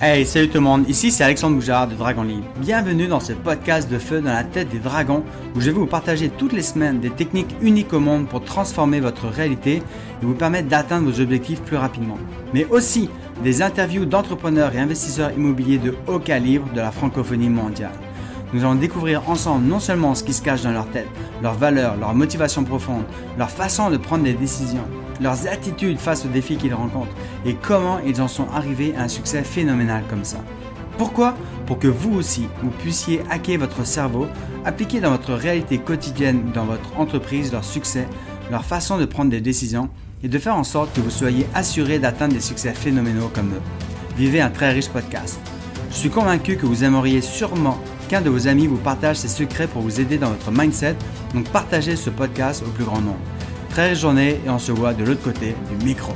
Hey, salut tout le monde, ici c'est Alexandre Boujard de Dragon Libre. Bienvenue dans ce podcast de feu dans la tête des dragons où je vais vous partager toutes les semaines des techniques uniques au monde pour transformer votre réalité et vous permettre d'atteindre vos objectifs plus rapidement. Mais aussi des interviews d'entrepreneurs et investisseurs immobiliers de haut calibre de la francophonie mondiale. Nous allons découvrir ensemble non seulement ce qui se cache dans leur tête, leurs valeurs, leurs motivations profondes, leur façon de prendre des décisions, leurs attitudes face aux défis qu'ils rencontrent et comment ils en sont arrivés à un succès phénoménal comme ça. Pourquoi? Pour que vous aussi, vous puissiez hacker votre cerveau, appliquer dans votre réalité quotidienne, dans votre entreprise, leur succès, leur façon de prendre des décisions et de faire en sorte que vous soyez assuré d'atteindre des succès phénoménaux comme eux. Vivez un très riche podcast. Je suis convaincu que vous aimeriez sûrement qu'un de vos amis vous partage ses secrets pour vous aider dans votre mindset, donc partagez ce podcast au plus grand nombre. Très riche journée et on se voit de l'autre côté du micro.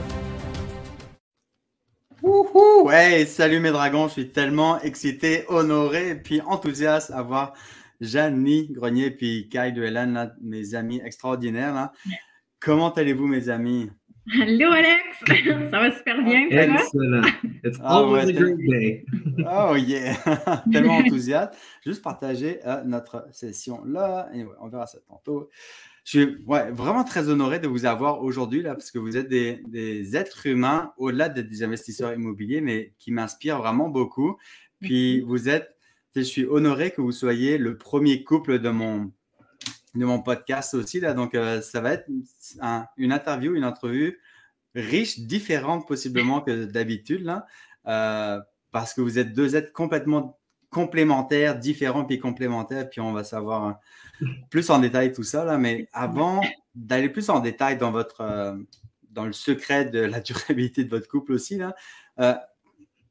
Wouhou! Hey, salut mes dragons, je suis tellement excité, honoré et puis enthousiaste à voir Jeannie Grenier puis Kai de Hélène, mes amis extraordinaires. Là. Comment allez-vous mes amis? Allô Alex, ça va super bien. Excellent. It's ah always a great day. oh yeah, tellement enthousiaste. Juste partager euh, notre session là et on verra ça tantôt. Je suis vraiment très honoré de vous avoir aujourd'hui là parce que vous êtes des, êtres humains au-delà d'être des investisseurs immobiliers, mais qui m'inspirent vraiment beaucoup. Puis vous êtes, je suis honoré que vous soyez le premier couple de mon de mon podcast aussi là. Donc euh, ça va être une interview, une entrevue riche, différente possiblement que d'habitude là, euh, parce que vous êtes deux êtres complètement complémentaires, différents puis complémentaires. Puis on va savoir plus en détail tout ça, là, mais avant d'aller plus en détail dans, votre, euh, dans le secret de la durabilité de votre couple aussi, là, euh,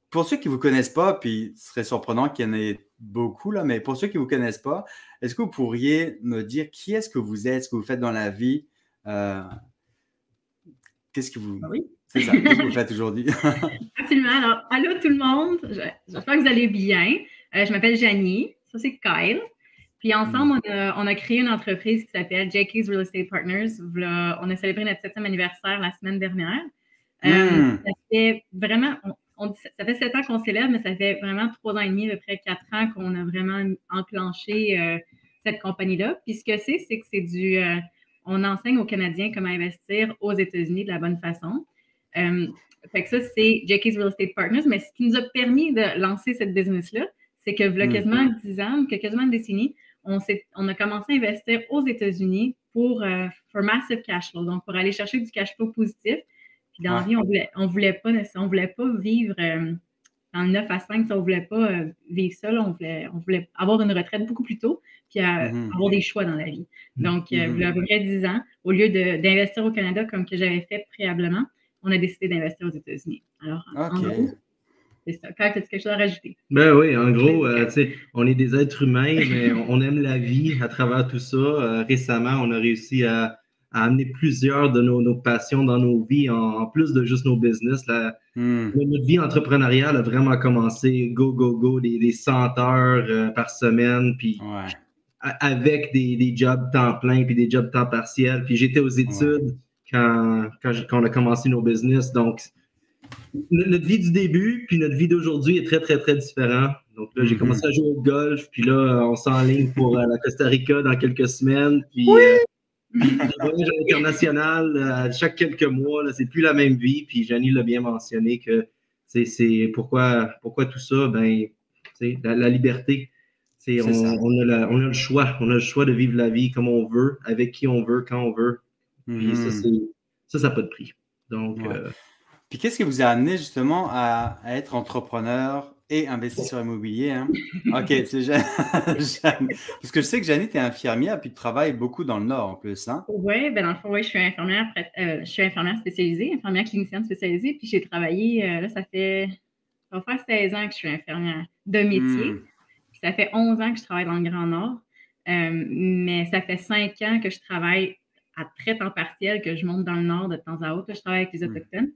pour ceux qui ne vous connaissent pas, puis ce serait surprenant qu'il y en ait beaucoup, là, mais pour ceux qui ne vous connaissent pas, est-ce que vous pourriez me dire qui est-ce que vous êtes, ce que vous faites dans la vie? Euh, qu'est-ce que vous... Ah oui. C'est ça, qu'est-ce que vous faites aujourd'hui? Absolument. Alors, allô tout le monde. J'espère que vous allez bien. Je m'appelle Janie. Ça, c'est Kyle. Puis ensemble, mm. on a, créé une entreprise qui s'appelle Jackie's Real Estate Partners. on a célébré notre septième anniversaire la semaine dernière. Euh, mm. ça fait vraiment, ça fait sept ans qu'on célèbre, mais ça fait vraiment trois ans et demi, à peu près quatre ans qu'on a vraiment enclenché euh, cette compagnie-là. Puis ce que c'est, c'est que c'est du, euh, on enseigne aux Canadiens comment investir aux États-Unis de la bonne façon. fait que ça, c'est Jackie's Real Estate Partners. Mais ce qui nous a permis de lancer cette business-là, c'est que, il y a quasiment dix ans, quasiment une décennie, on, on, a commencé à investir aux États-Unis pour euh, massive cash flow, donc pour aller chercher du cash flow positif. Puis dans la vie, on voulait, on voulait pas, on voulait pas vivre euh, dans le 9 à 5, on ne voulait pas euh, vivre ça. on, voulait, on voulait avoir une retraite beaucoup plus tôt, puis mm-hmm. avoir des choix dans la vie. Donc, il y a mm-hmm. à peu près 10 ans, au lieu d'investir au Canada comme que j'avais fait préalablement, on a décidé d'investir aux États-Unis. Alors, en gros, c'est ça. Quand tu quelque chose à rajouter? Ben oui, en gros, euh, on est des êtres humains, mais on aime la vie à travers tout ça. Euh, récemment, on a réussi à, amener plusieurs de nos, passions dans nos vies, en, plus de juste nos business. Hmm. Notre vie entrepreneuriale a vraiment commencé go, go, go, des, des 100 heures euh, par semaine, puis avec des, des, jobs temps plein, puis des jobs temps partiel. Puis j'étais aux études quand, quand, quand, on a commencé nos business. Donc, notre vie du début puis notre vie d'aujourd'hui est très, très, très différente. Donc là, j'ai mhm. commencé à jouer au golf, puis là, on s'enligne pour euh, la Costa Rica dans quelques semaines. Puis, oui! euh, international, euh, chaque quelques mois, c'est plus la même vie. Puis Janie l'a bien mentionné que c'est pourquoi, pourquoi tout ça, ben, la, la liberté. On, on, a on, a le choix. On a le choix de vivre la vie comme on veut, avec qui on veut, quand on veut. Puis ça, mhm. ça, ça n'a pas de prix. Donc, puis qu'est-ce qui vous a amené justement à, être entrepreneur et investisseur immobilier? Hein? OK, c'est Jeanne. Parce que je sais que Jeanne, tu es infirmière puis tu travailles beaucoup dans le Nord en plus. Hein? Oui, ben dans le fond, oui, je suis infirmière, euh, je suis infirmière spécialisée, infirmière clinicienne spécialisée. Puis j'ai travaillé, euh, là, ça fait, ça va faire 16 ans que je suis infirmière de métier. Hmm. Ça fait 11 ans que je travaille dans le Grand Nord. Euh, mais ça fait 5 ans que je travaille à très temps partiel, que je monte dans le Nord de temps à autre. je travaille avec les hmm. Autochtones.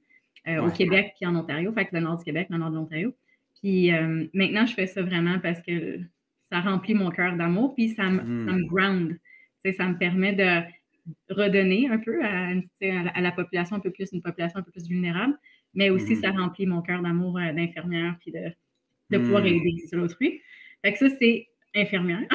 Euh, au Québec puis en Ontario, fait que le nord du Québec, le nord de l'Ontario. Puis euh, maintenant, je fais ça vraiment parce que ça remplit mon cœur d'amour, puis ça, me, ça me hmm. ground. ça me permet de redonner un peu à, à, la population un peu plus, une population un peu plus vulnérable, mais aussi hmm. ça remplit mon cœur d'amour euh, d'infirmière, puis de, de pouvoir hmm. aider sur l'autrui. Fait que ça, c'est infirmière.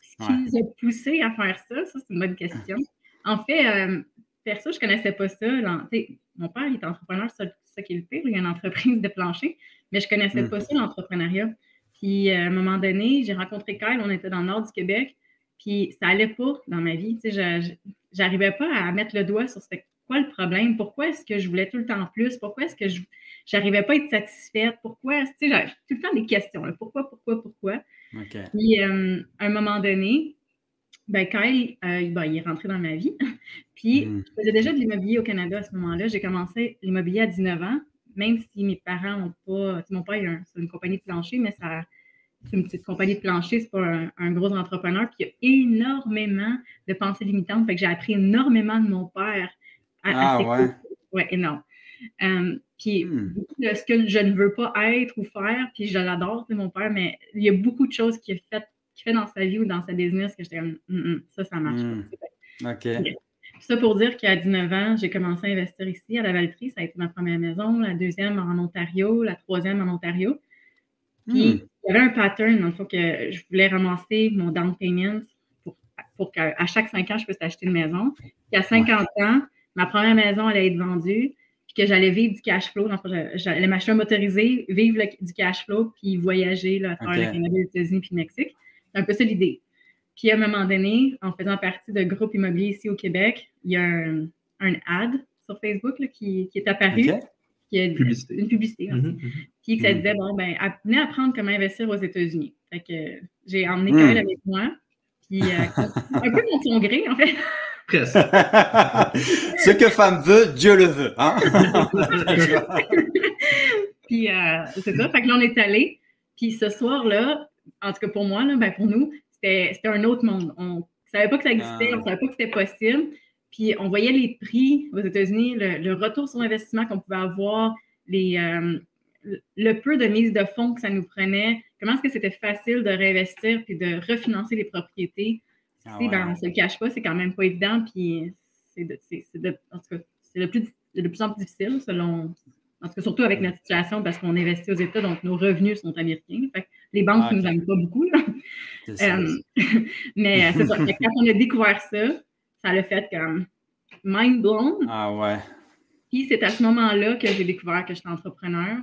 Ce qui nous a poussé à faire ça, ça, c'est une bonne question. En fait, perso, je ne connaissais pas ça. mon père, il est entrepreneur, c'est ça qui est le pire. Il a une entreprise de plancher, mais je ne connaissais pas hmm. ça, l'entrepreneuriat. Puis, euh, à un moment donné, j'ai rencontré Kyle, on était dans le nord du Québec, puis ça allait pas dans ma vie. Tu sais, j'arrivais pas à mettre le doigt sur c'était quoi le problème, pourquoi est-ce que je voulais tout le temps plus, pourquoi est-ce que je n'arrivais pas à être satisfaite, pourquoi, tu sais, j'avais tout le temps des questions, pourquoi, pourquoi, pourquoi. Puis, euh, à un moment donné, ben, Kyle, euh, ben, il est rentré dans ma vie. Puis, hmm. je faisais déjà de l'immobilier au Canada à ce moment-là. J'ai commencé l'immobilier à 19 ans, même si mes parents n'ont pas. Mon père, c'est une compagnie de plancher, mais ça, c'est une petite compagnie de plancher, c'est pas un, gros entrepreneur. Puis, il y a énormément de pensées limitantes. Fait que j'ai appris énormément de mon père. À, ah, ouais. Ouais, énorme. Euh, puis, hmm. ce que je ne veux pas être ou faire, puis je l'adore, c'est mon père, mais il y a beaucoup de choses qu'il fait, fait dans sa vie ou dans sa business que j'étais comme, mm, mm, ça, ça marche pas. Hmm. OK. Ça pour dire qu'à 19 ans, j'ai commencé à investir ici à la Valtrie. Ça a été ma première maison, la deuxième en Ontario, la troisième en Ontario. Puis, hmm. il y avait un pattern, dans le fond, que je voulais ramasser mon down payment pour, pour qu'à chaque 5 ans, je puisse acheter une maison. Puis, à 50 ans, ma première maison allait être vendue que j'allais vivre du cash flow. J'allais m'acheter un motorisé, vivre du cash flow, puis voyager là, à travers le Canada, les États-Unis puis le Mexique. C'est un peu ça l'idée. Puis à un moment donné, en faisant partie de groupe immobilier ici au Québec, il y a un, ad sur Facebook qui, est apparu. Qui est publicité. une publicité aussi. Mm-hmm, mm-hmm. Puis que ça mm-hmm. disait bon, ben, venez apprendre comment investir aux États-Unis. Fait que j'ai emmené mm. avec moi. Puis euh, un peu mon son gré, en fait. Ce que femme veut, Dieu le veut. Hein? puis euh, c'est ça. Fait que là, on est allé. Puis ce soir-là, en tout cas pour moi, là, ben pour nous, c'était un autre monde. On ne savait pas que ça existait, on ne savait pas que c'était possible. Puis on voyait les prix aux États-Unis, le, retour sur investissement qu'on pouvait avoir, les, euh, le peu de mise de fonds que ça nous prenait, comment est-ce que c'était facile de réinvestir puis de refinancer les propriétés. Ah ben, on ne se le cache pas, c'est quand même pas évident. Puis c'est de, de, en tout cas, c'est de, plus, de plus en plus difficile, selon. En tout cas, surtout avec notre situation, parce qu'on investit aux États, donc nos revenus sont américains. les banques ne ah, nous aiment pas beaucoup. Euh, mais c'est ça. quand on a découvert ça, ça l'a fait comme mind blown. Ah ouais. Puis c'est à ce moment-là que j'ai découvert que j'étais entrepreneur.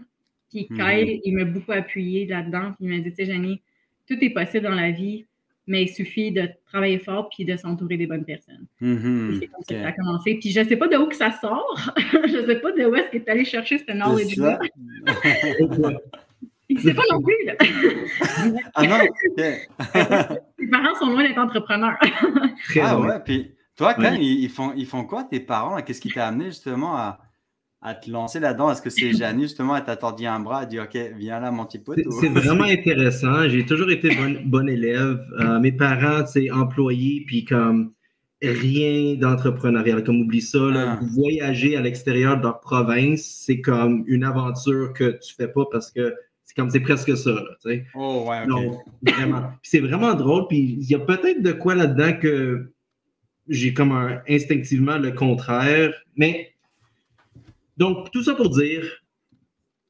Puis hmm. Kyle, il m'a beaucoup appuyé là-dedans. Puis il m'a dit, tu sais, Jenny, tout est possible dans la vie mais il suffit de travailler fort puis de s'entourer des bonnes personnes. Mm-hmm. C'est comme ça que ça a commencé. Puis je ne sais pas de où que ça sort. je ne sais pas de où est-ce que tu es allé chercher ce knowledge-là. Il ne sait pas non plus. Là. ah non, Tes parents sont loin d'être entrepreneurs. ah ouais, puis toi, quand ils, font, ils font quoi tes parents? Qu'est-ce qui t'a amené justement à, à te lancer là-dedans? Est-ce que c'est Janie, justement, elle t'a tordu un bras, elle dit OK, viens là, mon petit pote? C'est vraiment intéressant. J'ai toujours été bon, bon élève. Euh, mes parents, c'est employés, puis comme rien d'entrepreneurial. Comme oublie ça, ah. voyager à l'extérieur de leur province, c'est comme une aventure que tu fais pas parce que c'est comme c'est presque ça. oh, ouais, OK. vraiment. c'est vraiment drôle. Puis il y a peut-être de quoi là-dedans que j'ai comme instinctivement le contraire. Mais donc, tout ça pour dire,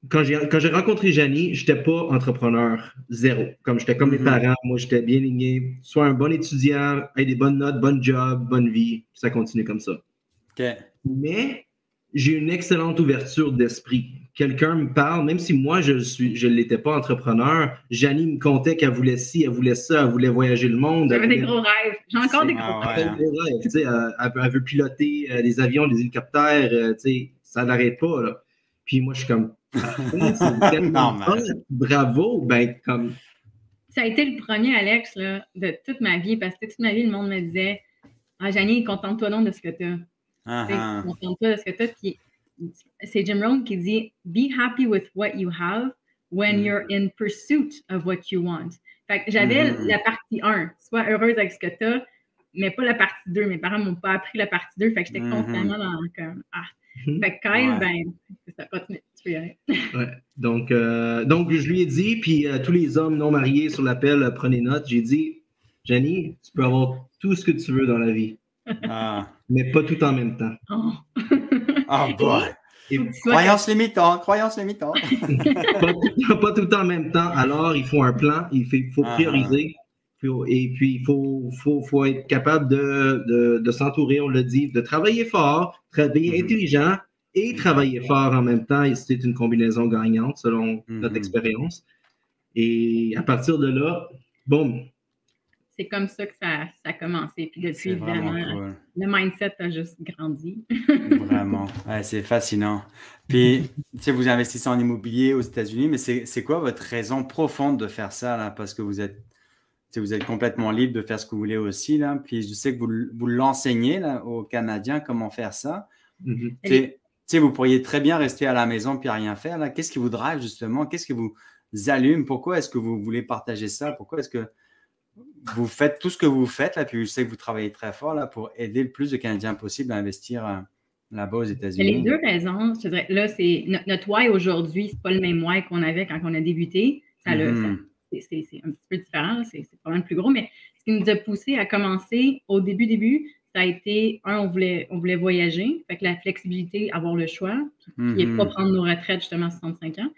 quand j'ai, quand j'ai rencontré Janie, je n'étais pas entrepreneur, zéro. Comme j'étais comme mes mhm. parents, moi j'étais bien ligné, soit un bon étudiant, avec des bonnes notes, bon job, bonne vie, ça continue comme ça. Mais j'ai une excellente ouverture d'esprit. Quelqu'un me parle, même si moi je ne je l'étais pas entrepreneur, Janie me contait qu'elle voulait ci, elle voulait ça, elle voulait voyager le monde. J'avais des gros rêves. J'ai encore des gros rêves. Elle, veut piloter euh, des avions, des hélicoptères. Euh, ça n'arrête pas. Là. Puis moi, je suis comme, bravo, ben comme. Ça a été le premier, Alex, là, de toute ma vie, parce que toute ma vie, le monde me disait Ah, Janie, contente-toi donc de ce que tu as. Contente-toi de ce que tu as. Puis c'est Jim Rohn qui dit Be happy with what you have when mm. you're in pursuit of what you want. Fait que j'avais mm-hmm. la partie 1, sois heureuse avec ce que tu as, mais pas la partie 2. Mes parents m'ont pas appris la partie 2, fait que j'étais mm-hmm. constamment dans comme Ah. Fait que Kyle, ben, ça continue. Tu peux ouais. Donc, euh, donc, je lui ai dit, puis euh, tous les hommes non mariés sur l'appel, euh, prenez note. J'ai dit, Jenny, tu peux avoir tout ce que tu veux dans la vie. Ah. Mais pas tout en même temps. Oh, oh boy! croyance limitante, croyance limitante. pas, tout en même temps. Alors, il faut un plan, il faut, ah. prioriser. Et puis, il faut, faut, être capable de, de, s'entourer, on l'a dit, de travailler fort, travailler mm-hmm. intelligent et travailler fort en même temps. Et c'est une combinaison gagnante selon notre mm-hmm. expérience. Et à partir de là, boum, c'est comme ça que ça, ça a commencé. Puis depuis, vraiment, le mindset a juste grandi. vraiment. c'est fascinant. Puis, tu sais, vous investissez en immobilier aux États-Unis, mais c'est quoi votre raison profonde de faire ça, là? Parce que vous êtes, vous êtes complètement libre de faire ce que vous voulez aussi, là. Puis, je sais que vous, vous l'enseignez, là, aux Canadiens, comment faire ça. Mm-hmm. Tu sais, vous pourriez très bien rester à la maison puis rien faire, là. Qu'est-ce qui vous drive, justement? Qu'est-ce qui vous allume? Pourquoi est-ce que vous voulez partager ça? Pourquoi est-ce que vous faites tout ce que vous faites, là, puis je sais que vous travaillez très fort là, pour aider le plus de Canadiens possible à investir euh, là-bas aux États-Unis. Les deux raisons, je dirais, là, c'est notre why aujourd'hui, c'est pas le même why qu'on avait quand on a débuté. Ça, mm-hmm. C'est un petit peu différent, c'est probablement plus gros, mais ce qui nous a poussé à commencer au début, début, ça a été, un, on voulait, on voulait voyager, fait que la flexibilité, avoir le choix, et pas mm-hmm. prendre nos retraites justement à 65 ans.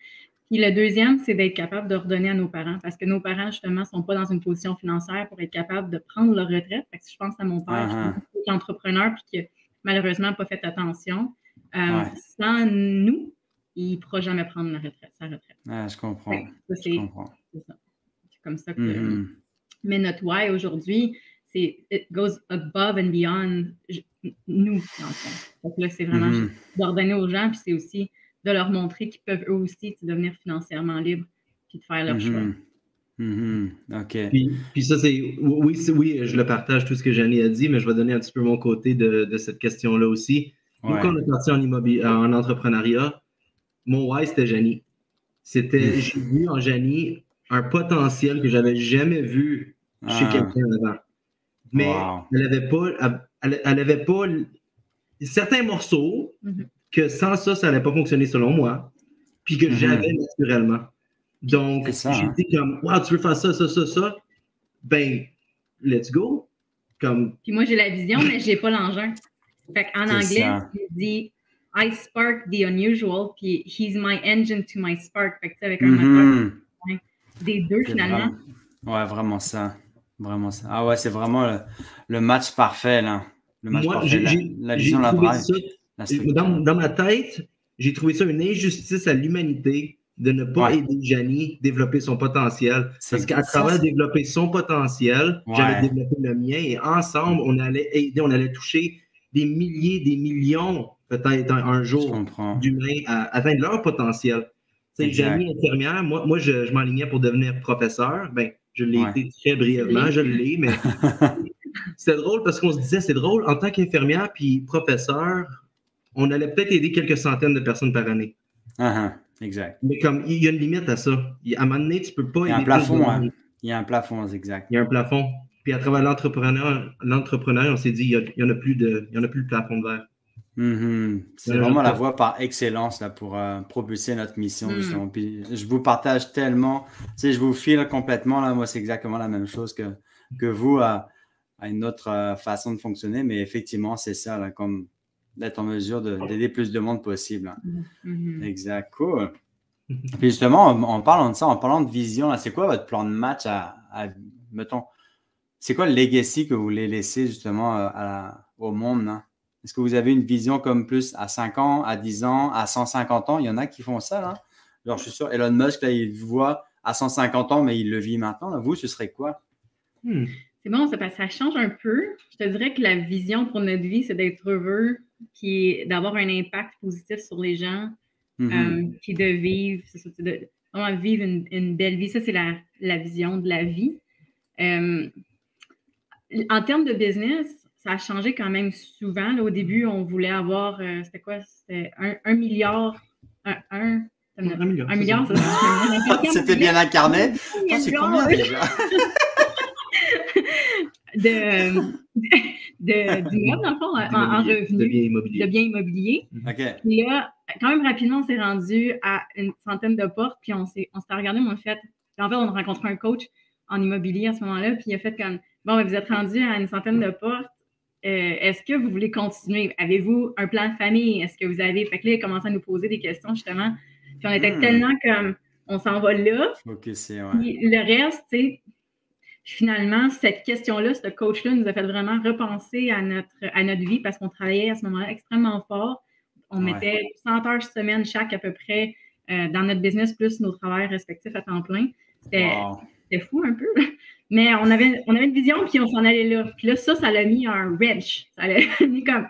Puis le deuxième, c'est d'être capable de redonner à nos parents parce que nos parents, justement, ne sont pas dans une position financière pour être capable de prendre leur retraite. Fait que si je pense à mon père, qui est entrepreneur puis qui n'a malheureusement pas fait attention, euh, sans nous, il ne pourra jamais prendre la retraite, sa retraite. Ah, je comprends. C'est comme ça que. Mm-hmm. Mais notre why aujourd'hui, c'est it goes above and beyond nous, dans le fond. Donc là, c'est vraiment mm-hmm. d'ordonner aux gens, puis c'est aussi de leur montrer qu'ils peuvent eux aussi devenir financièrement libres puis de faire leur choix. Mm-hmm. Mm-hmm. OK. Puis, ça, c'est oui, oui, je le partage tout ce que Jenny a dit, mais je vais donner un petit peu mon côté de, cette question-là aussi. Nous, quand on est parti en, immobilier, en entrepreneuriat, mon why, c'était Jenny. C'était, j'ai vu en Jenny un potentiel que j'avais jamais vu chez ah. quelqu'un avant. Mais elle n'avait pas, elle, avait pas certains morceaux mm-hmm que sans ça, ça n'allait pas fonctionner selon moi, puis que mhm. j'avais naturellement. Donc, j'ai hein. dit comme, wow, tu veux faire ça, ça, ça, ça, ben, let's go. Comme... Puis moi, j'ai la vision, mais j'ai pas l'engin. Fait en anglais, il dit I spark the unusual, puis he's my engine to my spark. Fait que avec un moteur mhm. Des deux finalement. Ouais, vraiment ça. Vraiment ça. Ah ouais, c'est vraiment le, match parfait, là. Le match parfait. La, vision, la drive. Dans, ma tête, j'ai trouvé ça une injustice à l'humanité de ne pas aider Janie à développer son potentiel. Parce qu'à travers développer son potentiel, j'allais développer le mien et ensemble, on allait aider, on allait toucher des milliers, des millions, peut-être un, jour, d'humains à, atteindre leur potentiel. C'est Janie infirmière, moi, moi je, je m'enlignais pour devenir professeur. Ben, je l'ai été très brièvement, je l'ai, mais c'est drôle parce qu'on se disait, c'est drôle, en tant qu'infirmière puis professeur, on allait peut-être aider quelques centaines de personnes par année. Uh exact. Mais comme il y a une limite à ça. À un moment donné, tu ne peux pas. Il y a un plafond, hein. Il y a un plafond, exact. Il y a un plafond. Puis à travers l'entrepreneur, l'entrepreneur, on s'est dit, il n'y en a plus de, il y en a plus de plafond de verre. Mm-hmm. C'est vraiment la voie par excellence là, pour euh, propulser notre mission. Mm. Puis je vous partage tellement, tu sais, je vous file complètement. Là, moi, c'est exactement la même chose que, que vous à, une autre euh, façon de fonctionner. Mais effectivement, c'est ça, là, comme d'être en mesure d'aider plus de monde possible. Hein. Mm-hmm. Exact, cool. Puis justement, en, parlant de ça, en parlant de vision, c'est quoi votre plan de match à, mettons, c'est quoi le legacy que vous voulez laisser justement euh, au monde? Est-ce que vous avez une vision comme plus à 5 ans, à 10 ans, à 150 ans? Il y en a qui font ça, là. Genre, je suis sûr, Elon Musk, là, il voit à 150 ans, mais il le vit maintenant. Vous, ce serait quoi? Hmm. C'est bon, ça, ça change un peu. Je te dirais que la vision pour notre vie, c'est d'être heureux, puis d'avoir un impact positif sur les gens, mm-hmm. euh, puis de vivre, de vraiment vivre une, belle vie. Ça, c'est la, vision de la vie. Euh, en termes de business, ça a changé quand même souvent. au début, on voulait avoir, euh, c'était quoi? C'était un, milliard, un, un, un milliard. Un milliard, C'était bien incarné. C'est combien déjà? de, de, d'immeubles, dans le fond, en, revenu. De biens immobiliers. De biens immobiliers. OK. Puis là, quand même rapidement, on s'est rendu à une centaine de portes, puis on s'est, on s'est regardé, mais en fait, en fait, on a rencontré un coach en immobilier à ce moment-là, puis il a fait comme, bon, ben, vous êtes rendu à une centaine de portes, est-ce que vous voulez continuer? Avez-vous un plan de famille? Est-ce que vous avez. Fait que là, il a commencé à nous poser des questions, justement. Puis on était hmm. tellement comme, on s'en va là. OK, c'est ouais. le reste, tu sais, finalement, cette question-là, ce coach-là nous a fait vraiment repenser à notre, à notre vie parce qu'on travaillait à ce moment-là extrêmement fort. On mettait 100 heures semaine chaque à peu près euh, dans notre business, plus nos travails respectifs à temps plein. C'était fou un peu. Mais on avait, on avait une vision, puis on s'en allait là. Puis là, ça, ça l'a mis un wrench. Ça l'a mis comme.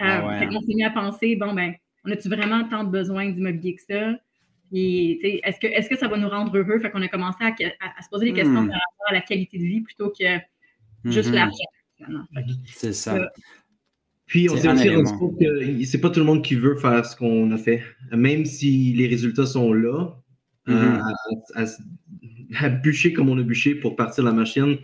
Euh, ah on s'est mis à penser, bon, ben, on a-tu vraiment tant de besoin d'immobilier que ça? est-ce que, est que ça va nous rendre heureux? Fait qu'on a commencé à, se poser des questions hmm. par rapport à la qualité de vie plutôt que juste mm-hmm. l'argent. C'est ça. Puis on s'est aussi rendu compte que c'est pas tout le monde qui veut faire ce qu'on a fait. Même si les résultats sont là, euh, mm-hmm. à, bûcher comme on a bûché pour partir la machine,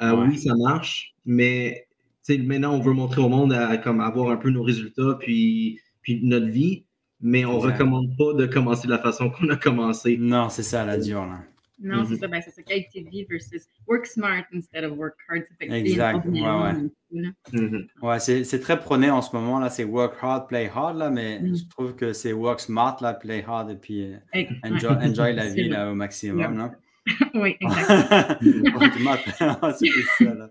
euh, oui, ça marche, mais maintenant on veut montrer au monde à, comme avoir un peu nos résultats puis, puis notre vie mais on ne recommande pas de commencer de la façon qu'on a commencé. Non, c'est ça la dure. Là. Non, c'est mhm. ça. Ben, c'est ça. Qualité de vie versus work smart instead of work hard. Exact. Ouais, ouais. Mhm. ouais c'est très prôné en ce moment. là. C'est work hard, play hard. Là, mais mhm. je trouve que c'est work smart, là, play hard et puis euh, enjoy, enjoy la vie là, au maximum. Là. oui, exactement. c'est ça. Là.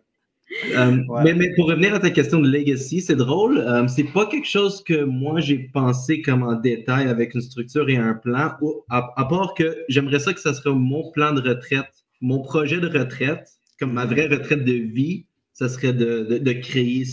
Euh, mais, pour revenir à ta question de legacy, c'est drôle. Euh, c'est pas quelque chose que moi j'ai pensé comme en détail avec une structure et un plan, à, part que j'aimerais ça que ça serait mon plan de retraite, mon projet de retraite, comme ma vraie retraite de vie, ça serait de, créer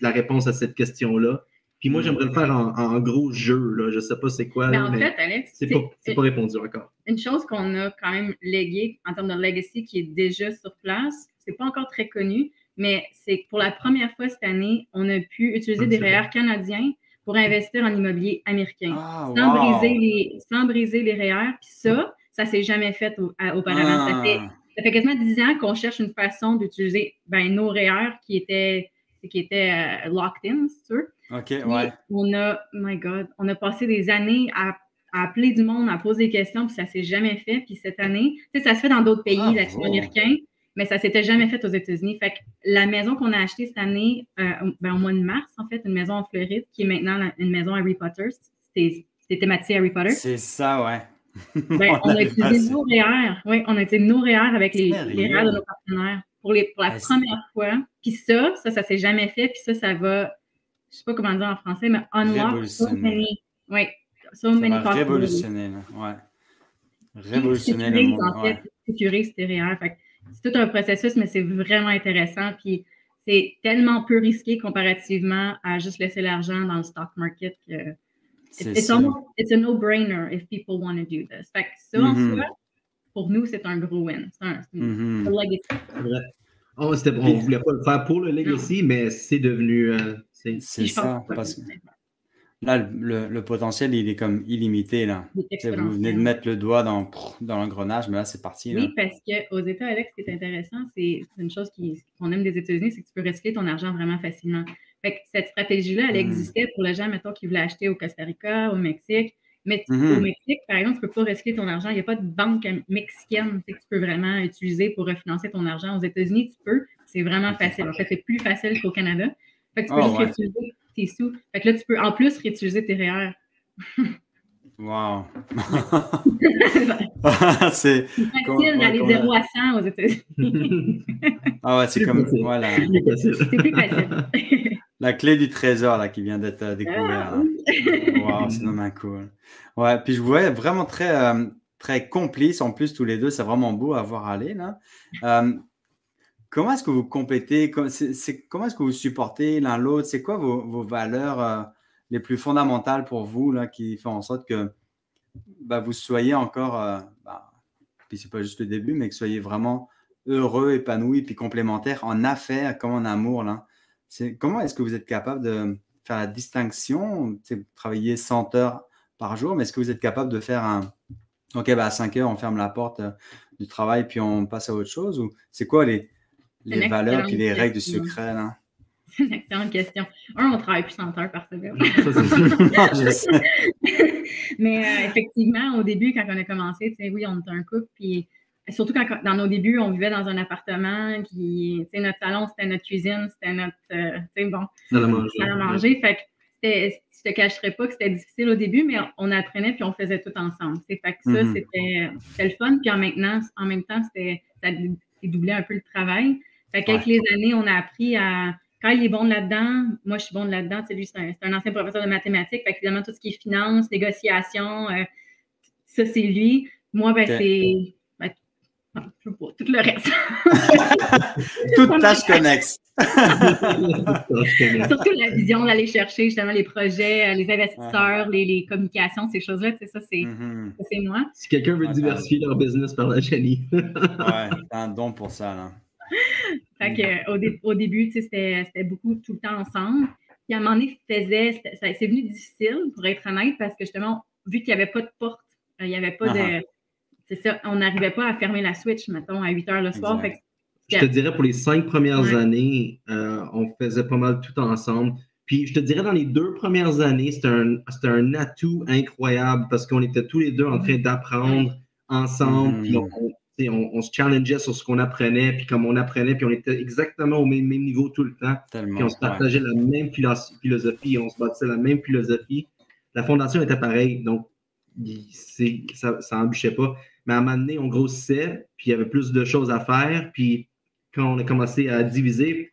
la réponse à cette question-là. Puis moi, j'aimerais le faire en, gros jeu. Là. Je sais pas c'est quoi. Mais en fait, Alex, c'est pas, pas, répondu encore. Une chose qu'on a quand même léguée en termes de legacy qui est déjà sur place, c'est pas encore très connu mais c'est que pour la première fois cette année, on a pu utiliser des REER canadiens pour investir en immobilier américain ah, sans, briser les, sans briser les REER. Puis ça, ça ne s'est jamais fait auparavant. Ça, fait, ah. ça, fait, quasiment dix ans qu'on cherche une façon d'utiliser ben, nos REER qui étaient, qui étaient euh, locked in, c'est sûr. OK, ouais. On a, my God, on a passé des années à, appeler du monde, à poser des questions, puis ça ne s'est jamais fait. Puis cette année, tu sais, ça se fait dans d'autres pays ah, latino-américains mais ça s'était jamais fait aux États-Unis. Fait que la maison qu'on a achetée cette année, euh, ben, au mois de mars, en fait, une maison en Floride, qui est maintenant une maison Harry Potter, c'était thématisé Harry Potter. C'est ça, ouais. Ben, on, a utilisé nos REER. Oui, on a utilisé nos REER avec les, les REER de nos partenaires pour, les, pour la première fois. Puis ça, ça, ça s'est jamais fait. Puis ça, ça va, je sais pas comment dire en français, mais unlock so many, oui, so ça many va révolutionner, ouais. Révolutionner le monde. En fait, sécuriser ces REER. Fait c'est tout un processus, mais c'est vraiment intéressant. Puis c'est tellement peu risqué comparativement à juste laisser l'argent dans le stock market que it's, a no-brainer if people want to do this. Fait que ça, en mm-hmm. soi, pour nous, c'est un gros win. C'est un, mm-hmm. legacy. Oh, on ne voulait pas le faire pour le legacy, mais c'est devenu. Euh, c'est ça. Parce que Là, le, potentiel, il est comme illimité. Là. Vous venez de mettre le doigt dans, dans l'engrenage, mais là, c'est parti. Oui, parce qu'aux États, Alex, ce qui est intéressant, c'est une chose qu'on aime des États-Unis, c'est que tu peux recycler ton argent vraiment facilement. Fait que cette stratégie-là, elle hmm. existait pour les gens, mettons, qui voulaient acheter au Costa Rica, au Mexique. Mais au hmm. Mexique, par exemple, tu ne peux pas recycler ton argent. Il n'y a pas de banque mexicaine que tu peux vraiment utiliser pour refinancer ton argent. Aux États-Unis, tu peux. C'est vraiment facile. En fait, c'est plus facile qu'au Canada. Fait que tu peux oh, juste utiliser tes sous. Fait que là, tu peux en plus réutiliser tes REER. wow! c'est facile d'aller 0 à 100 aux États-Unis. ah ouais, c'est comme. Voilà. C'est plus facile. La clé du trésor là, qui vient d'être euh, découverte. Ah, wow, c'est vraiment cool. Ouais, puis je vous voyais vraiment très, euh, très complices en plus tous les deux. C'est vraiment beau à voir aller là. Euh, Comment est-ce que vous complétez, comment est-ce que vous supportez l'un l'autre? C'est quoi vos, valeurs euh, les plus fondamentales pour vous là, qui font en sorte que bah, vous soyez encore, euh, bah, puis c'est pas juste le début, mais que soyez vraiment heureux, épanoui, puis complémentaire en affaires comme en amour. Là? comment est-ce que vous êtes capable de faire la distinction? Vous travaillez 100 heures par jour, mais est-ce que vous êtes capable de faire un OK, bah, à 5 heures, on ferme la porte euh, du travail, puis on passe à autre chose? Ou c'est quoi les, les valeurs et les règles du secret, là? C'est une excellente question. Un, on travaille plus 100 heures par semaine. Mais euh, effectivement, au début, quand on a commencé, oui, on était un couple, puis surtout quand, dans nos débuts, on vivait dans un appartement, qui, notre salon, c'était notre cuisine, c'était notre, euh, bon, salle à manger. Fait que je te cacherai pas que c'était difficile au début, mais on apprenait puis on faisait tout ensemble. Fait que ça, mm-hmm. c'était le fun. Puis en, maintenant, en même temps, c'était ça doublait un peu le travail. Fait qu'avec les années, on a appris à. Quand il est bon là-dedans, moi je suis bon là-dedans. Lui, c'est un, un, ancien professeur de mathématiques. Fait évidemment, tout ce qui est finance, négociation, euh, ça, c'est lui. Moi, ben, c'est tout le reste. Toute tâche connexe. Surtout la vision d'aller chercher justement les projets, euh, les investisseurs, les, communications, ces choses-là, ça, mm-hmm. c'est moi. Si quelqu'un veut diversifier leur business par la génie. ouais, un don pour ça, là. Fait que, au, au, début, c'était beaucoup tout le temps ensemble. Puis à un moment donné, faisait, c'est venu difficile, pour être honnête, parce que justement, vu qu'il n'y avait pas de porte, euh, il n'y avait pas de uh-huh c'est ça, on n'arrivait pas à fermer la switch, mettons, à 8 heures le soir. je te dirais, pour les cinq premières années, euh, on faisait pas mal tout ensemble. Puis je te dirais, dans les deux premières années, c'était un, un, atout incroyable parce qu'on était tous les deux en train d'apprendre ensemble. Puis on, se challengeait sur ce qu'on apprenait. Puis comme on apprenait, puis on était exactement au même, niveau tout le temps. puis on se partageait la même philosophie, on se bâtissait la même philosophie. La fondation était pareille, donc ça n'embûchait pas. Mais à un moment donné, on grossissait, puis il y avait plus de choses à faire. Puis quand on a commencé à diviser,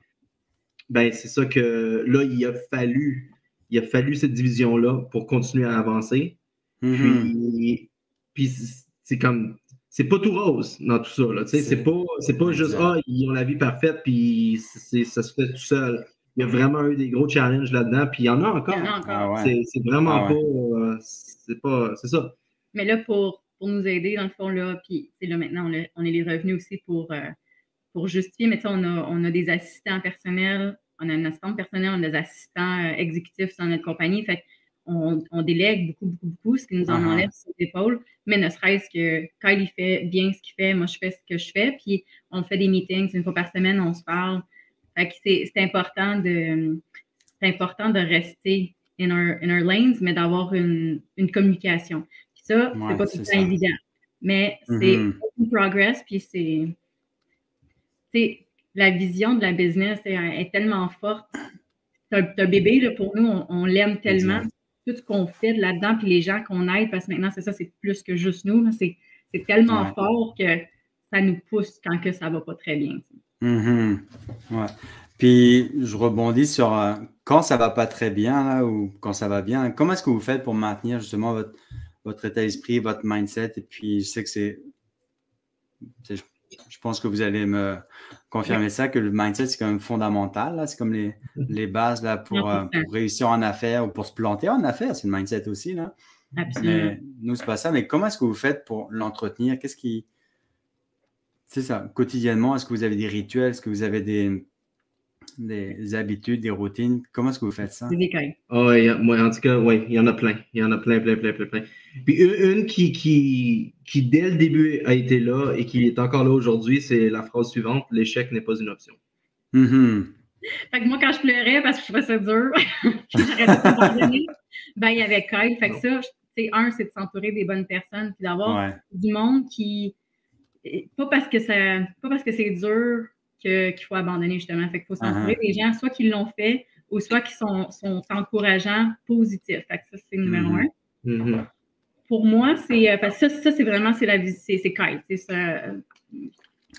ben c'est ça que là, il a fallu, il a fallu cette division-là pour continuer à avancer. Mm-hmm. Puis, c'est comme, c'est pas tout rose dans tout ça. Là, c'est pas, c'est pas juste, ah, ils ont la vie parfaite, puis ça se fait tout seul. Il y a vraiment eu des gros challenges là-dedans, puis il y en a encore. Ah c'est vraiment ah pas, euh, c'est pas, c'est ça. Mais là, pour, pour nous aider, dans le fond, là, puis là, maintenant, on, est les revenus aussi pour, euh, pour justifier, mais on a, on a des assistants personnels, on a un assistant personnel, on a des assistants euh, exécutifs dans notre compagnie, fait on, on, délègue beaucoup, beaucoup, beaucoup, ce qui nous en uh-huh. enlève sur les épaules, mais ne serait-ce que quand il fait bien ce qu'il fait, moi, je fais ce que je fais, puis on fait des meetings une fois par semaine, on se parle. Fait c'est important de important de rester in our, in our lanes, mais d'avoir une, une communication. Ça, c'est pas tout le temps évident. Mais c'est mm progress, puis c'est. La vision de la business est, tellement forte. un bébé, là, pour nous, on, l'aime tellement. Tout ce qu'on fait là-dedans, puis les gens qu'on aide, parce que maintenant, c'est ça, c'est plus que juste nous. C'est tellement fort que ça nous pousse quand que ça va pas très bien. Mm Ouais. Puis je rebondis sur euh, quand ça va pas très bien là, ou quand ça va bien, comment est-ce que vous faites pour maintenir justement votre, votre état d'esprit, votre mindset? Et puis, je sais que c'est. Je pense que vous allez me confirmer ça, que le mindset, c'est quand même fondamental. C'est comme les, mm-hmm. les bases là, pour, euh, pour, réussir en affaires ou pour se planter en affaires. C'est le mindset aussi. Là. Mais nous, c'est pas ça. Mais comment est-ce que vous faites pour l'entretenir? Qu'est-ce qui. C'est ça, quotidiennement, est-ce que vous avez des rituels? Est-ce que vous avez des, des habitudes, des routines. Comment est-ce que vous faites ça? Oh, moi, en tout cas, oui, il y en a plein. Il y en a plein, plein, plein, plein, plein. Puis une, qui, qui, qui, dès le début, a été là et qui est encore là aujourd'hui, c'est la phrase suivante l'échec n'est pas une option. Mm-hmm. Fait que moi, quand je pleurais parce que je trouvais ça dur, j'arrêtais ben, il y avait Kyle. Fait que ça, un, c'est de s'entourer des bonnes personnes, puis d'avoir du monde qui. Pas parce que ça, pas parce que c'est dur qu'il faut abandonner, justement. Fait qu'il faut s'entourer uh-huh. des gens, soit qui l'ont fait, ou soit qui sont, sont encourageants, positifs. Fait que ça, c'est numéro mm-hmm. un. Mm-hmm. Pour moi, c'est. Euh, parce que ça, ça c'est vraiment c'est la c'est Kyle. C'est ça.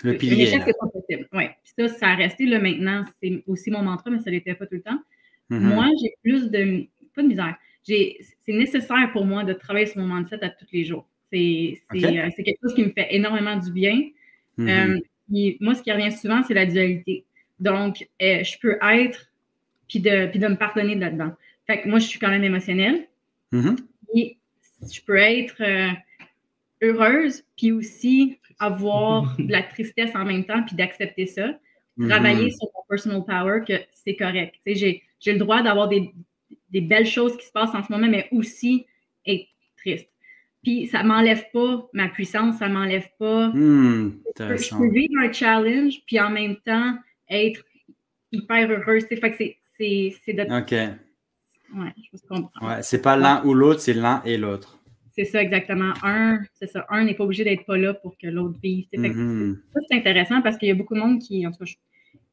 Le pilier. c'est pas possible. Oui. ça, ça a resté là maintenant. C'est aussi mon mantra, mais ça ne l'était pas tout le temps. Mm-hmm. Moi, j'ai plus de. Pas de misère. C'est nécessaire pour moi de travailler sur mon mindset à tous les jours. C'est euh, quelque chose qui me fait énormément du bien. Euh, moi, ce qui revient souvent, c'est la dualité. Donc, euh, je peux être, puis de, puis de me pardonner là-dedans. Fait que moi, je suis quand même émotionnelle. Mm-hmm. Et je peux être euh, heureuse, puis aussi avoir de la tristesse en même temps, puis d'accepter ça. Mm-hmm. Travailler sur mon personal power, que c'est correct. J'ai le droit d'avoir des, des belles choses qui se passent en ce moment, mais aussi être triste. Puis ça m'enlève pas ma puissance, ça m'enlève pas. Hmm, je, peux, vivre un challenge, puis en même temps être hyper heureuse. Fait que c'est de. OK. Ouais, je comprends. Ouais, c'est pas l'un ou l'autre, c'est l'un et l'autre. C'est ça, exactement. Un, c'est ça. Un n'est pas obligé d'être pas là pour que l'autre vive. Mm-hmm. Ça, c'est intéressant parce qu'il y a beaucoup de monde qui, en tout cas,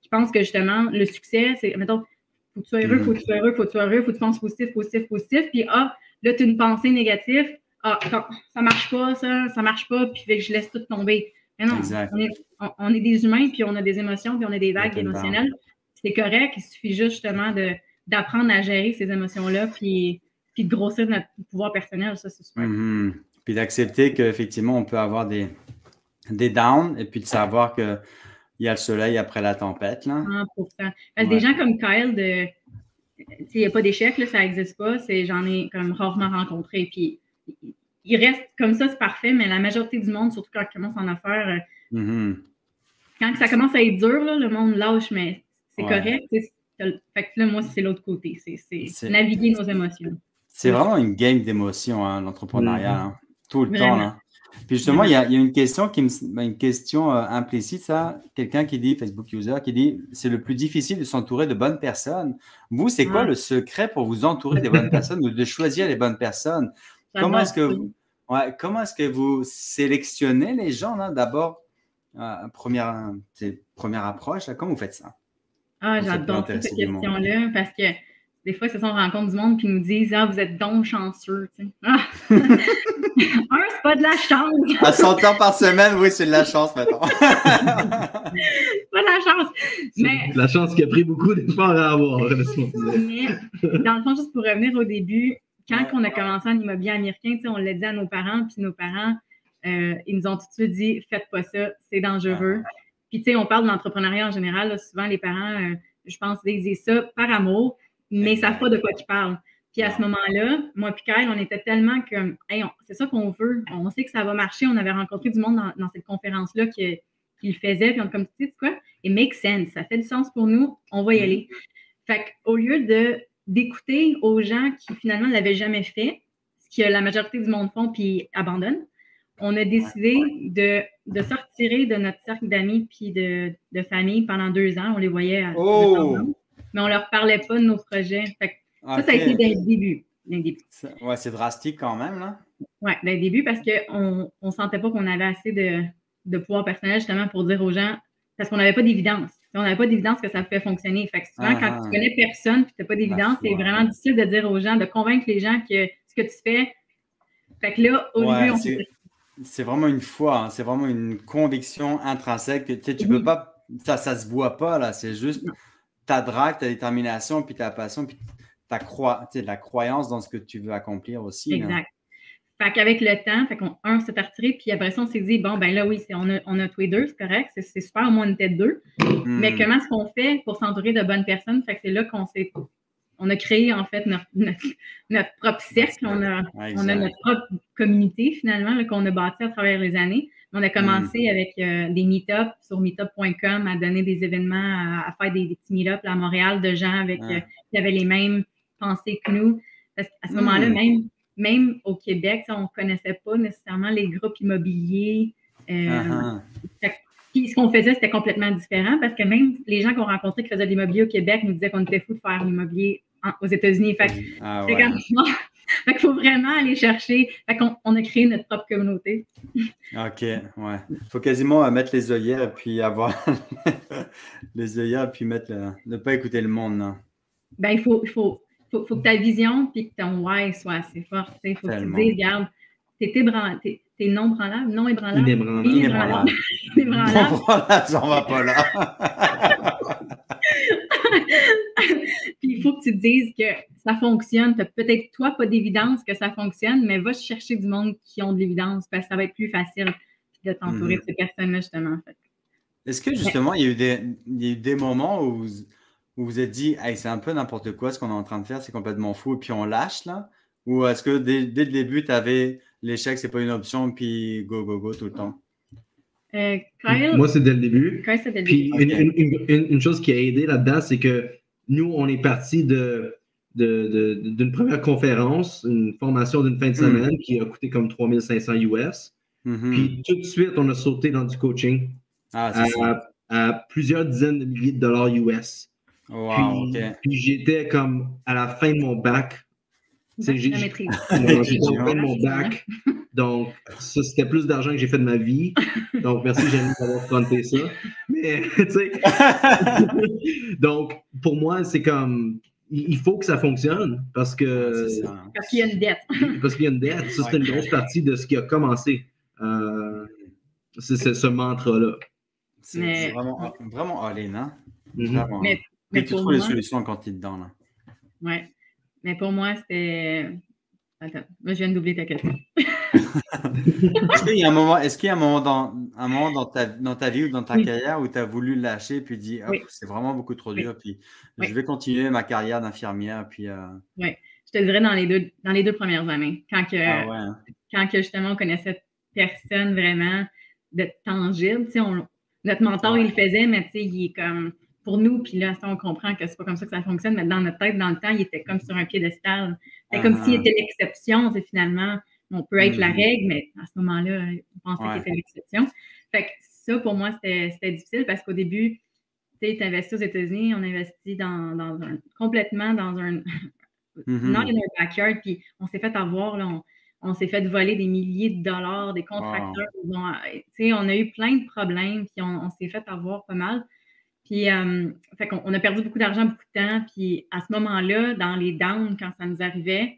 qui pense que justement, le succès, c'est, mettons, faut que tu sois heureux, faut que tu sois heureux, faut que tu sois heureux, faut que tu penses positif, positif, positif. Puis, ah, là, tu as une pensée négative. Ah, ça marche pas, ça, ça marche pas, puis fait que je laisse tout tomber. Mais non, on est, on, est, des humains, puis on a des émotions, puis on a des vagues émotionnelles. C'est correct, il suffit juste justement d'apprendre à gérer ces émotions-là, puis puis de grossir notre pouvoir personnel, ça, c'est super. Mm-hmm. Puis d'accepter qu'effectivement, on peut avoir des, des downs et puis de savoir qu'il y a le soleil après la tempête. Là. Parce des gens comme Kyle, de... il n'y a pas d'échec, ça n'existe pas. J'en ai comme rarement rencontré. Puis il reste comme ça, c'est parfait, mais la majorité du monde, surtout quand ils commencent en affaires, euh, mm-hmm. quand ça commence à être dur, le monde lâche, mais c'est correct. Fait que là, moi, c'est l'autre côté. C'est naviguer nos émotions. C'est vraiment une game d'émotions, hein, l'entrepreneuriat, mm-hmm. hein, tout le temps. Là. Puis justement, il y, a, une question qui me, ben, une question euh, implicite, ça. Quelqu'un qui dit, Facebook user, qui dit, c'est le plus difficile de s'entourer de bonnes personnes. Vous, c'est quoi le secret pour vous entourer des bonnes personnes ou de choisir les bonnes personnes? Comment est-ce que vous, ouais, comment est-ce que vous sélectionnez les gens là D'abord, euh, première, première approche, comment vous faites ça? Ah, j'adore cette question-là parce que des fois, c'est ça, on rencontre du monde qui nous disent Ah, vous êtes donc chanceux. Ah. Un, c'est pas de la chance. À 100 heures par semaine, oui, c'est de la chance maintenant. c'est pas de la chance. Mais... La chance qui a pris beaucoup d'efforts à avoir. Mais dans le fond, juste pour revenir au début, quand on a commencé en immobilier américain, on l'a dit à nos parents, puis nos parents, euh, ils nous ont tout de suite dit Faites pas ça, c'est dangereux. Puis, tu sais, on parle de l'entrepreneuriat en général. souvent, les parents, euh, je pense, disent ça par amour mais ils savent pas de quoi tu parles. Puis à ce moment-là, moi et Kyle, on était tellement comme, hey, c'est ça qu'on veut, on sait que ça va marcher. On avait rencontré du monde dans, cette conférence-là qui, le faisait, puis on comme, tu sais quoi, it makes sense, ça fait du sens pour nous, on va y aller. Fait qu'au lieu de d'écouter aux gens qui finalement ne l'avaient jamais fait, ce que la majorité du monde font puis abandonnent, on a décidé de, de sortir de notre cercle d'amis puis de, de, famille pendant deux ans. On les voyait à oh! mais on leur parlait pas de nos projets. Ça, ça a été dès le début. Ouais, c'est drastique quand même, là. Oui, dès le début, parce qu'on ne sentait pas qu'on avait assez de, de, pouvoir personnel justement pour dire aux gens, parce qu'on n'avait pas d'évidence. On n'avait pas d'évidence que ça pouvait fonctionner. Fait que souvent, quand tu ah. connais personne et tu n'as pas d'évidence, c'est vraiment difficile de dire aux gens, de convaincre les gens que ce que tu fais. Fait que là, au début, on c'est vraiment une foi, hein. c'est vraiment une conviction intrinsèque. Tu sais, tu peux pas, ça, ça se voit pas là. C'est juste, ta drive, ta détermination, puis ta passion, puis ta croi la croyance dans ce que tu veux accomplir aussi. Exact. Fait qu'avec le temps, fait qu'on, un, s'est retiré, puis après ça, on s'est dit, bon, ben là, oui, on a, on a tous les deux, c'est correct, c'est, super, au moins on était deux. Mais hmm. comment est-ce qu'on fait pour s'entourer de bonnes personnes? Fait que c'est là qu'on s'est, on a créé, en fait, notre, notre, propre cercle, on a, on a notre propre communauté, finalement, qu'on a bâti à travers les années. On a commencé mm. avec euh, des meet-ups sur meetup.com à donner des événements, à, faire des, petits meet-ups à Montréal de gens avec, euh, qui avaient les mêmes pensées que nous. Parce qu'à ce moment-là, mm. même, même au Québec, on ne connaissait pas nécessairement les groupes immobiliers. Euh, uh-huh. Puis ce qu'on faisait, c'était complètement différent parce que même les gens qu'on rencontrait qui faisaient de l'immobilier au Québec nous disaient qu'on était fous de faire l'immobilier aux États-Unis. Fait, ah, ouais. Fait qu'il faut vraiment aller chercher. Fait qu'on on a créé notre propre communauté. OK, ouais. Il faut quasiment euh, mettre les œillères puis avoir les œillères puis mettre ne pas écouter le monde. Non? Ben, il faut, il faut, faut, que ta vision puis que ton why soit assez fort. Il faut que tu te dises, regarde, t'es non branlable, non ébranlable. Inébranlable. Inébranlable. Inébranlable. on va pas là. puis il faut que tu te dises que ça fonctionne. peut-être toi pas d'évidence que ça fonctionne, mais va chercher du monde qui ont de l'évidence parce que ça va être plus facile de t'entourer de mhm. ces personnes-là, justement. En fait. Est-ce que justement, il, y a eu des, il y a eu des moments où vous vous, êtes dit, hey, c'est un peu n'importe quoi ce qu'on est en train de faire, c'est complètement fou, et puis on lâche là? Ou est-ce que dès, dès, le début, tu avais l'échec, c'est pas une option, puis go, go, go tout le temps? Euh, Moi, c'est dès le début. Puis une, chose qui a aidé là-dedans, c'est que nous, on est parti de, d'une première conférence, une formation d'une fin de hmm. semaine qui a coûté comme 3500 US. Mm-hmm. Puis tout de suite, on a sauté dans du coaching ah, à, plusieurs dizaines de milliers de dollars US. Wow, puis, puis j'étais comme à la fin de mon bac J'ai fait mon bac. Donc, ça, c'était plus d'argent que j'ai fait de ma vie. Donc, merci, Jenny, d'avoir fronté ça. Mais, tu sais. donc, pour moi, c'est comme. Il faut que ça fonctionne parce que. Parce qu'il y a une dette. parce qu'il y a une dette. Ça, c'est une grosse partie de ce qui a commencé. Euh, c'est ce mantra-là. C'est vraiment, vraiment all-in, hein? Mais, mais tu trouves les solutions quand tu es dedans, là. Ouais. Mais pour moi, c'était. Attends, moi, je viens d'oublier ta question. est-ce qu'il y a un moment, est-ce qu'il y a un moment, dans, un moment dans, ta, dans ta vie ou dans ta carrière où tu as voulu lâcher puis dit oh, c'est vraiment beaucoup trop dur, puis je vais continuer ma carrière d'infirmière. Puis, euh... Oui, je te dirais dans les deux, dans les deux premières années, quand, que, ah hein. quand que justement on connaissait personne vraiment de tangible. On, notre mentor, il le faisait, mais il est comme pour nous, puis là, on comprend que c'est pas comme ça que ça fonctionne, mais dans notre tête, dans le temps, il était comme sur un piédestal. C'est comme s'il était l'exception, c'est finalement, on peut être la mm-hmm. règle, mais à ce moment-là, on pensait qu'il était l'exception. Fait que ça, pour moi, c'était difficile parce qu'au début, tu sais, investis aux États-Unis, on investit dans, dans un, complètement dans un, not in our backyard, puis on s'est fait avoir, là, on, s'est fait voler des milliers de dollars, des contracteurs. tu sais, on a eu plein de problèmes, puis on s'est fait avoir pas mal. Puis, euh, fait on, a perdu beaucoup d'argent, beaucoup de temps. Puis, à ce moment-là, dans les downs, quand ça nous arrivait,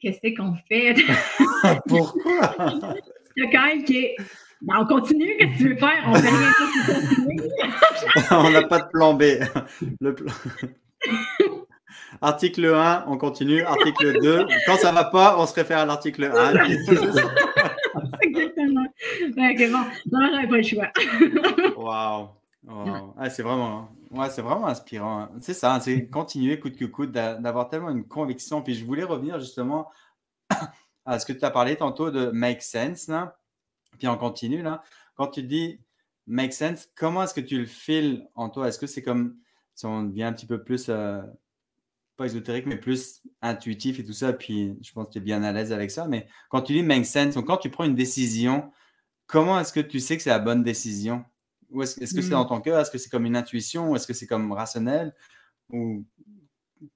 qu'est-ce qu'on fait? Pourquoi? Le Kyle qui est. Ben, on continue, qu'est-ce que tu veux faire? On fait rien on n'a pas de plan B. Le plan... Article 1, on continue. Article 2, quand ça ne va pas, on se réfère à l'article 1. Exactement. Ok, bon, non, j'avais pas le choix. Wow. Oh, c'est vraiment, ouais, c'est vraiment inspirant. Hein. C'est ça, c'est continuer coûte que coûte, d'avoir tellement une conviction. Puis je voulais revenir justement à ce que tu as parlé tantôt de make sense, là. Puis on continue, là. Quand tu dis make sense, comment est-ce que tu le files en toi? Est-ce que c'est comme si on devient un petit peu plus, euh, pas ésotérique, mais plus intuitif et tout ça? Puis je pense que tu es bien à l'aise avec ça. Mais quand tu dis make sense, donc quand tu prends une décision, comment est-ce que tu sais que c'est la bonne décision? Ou est-ce que c'est dans mmh. ton cœur? Est-ce que c'est comme une intuition? Est-ce que c'est comme rationnel? Ou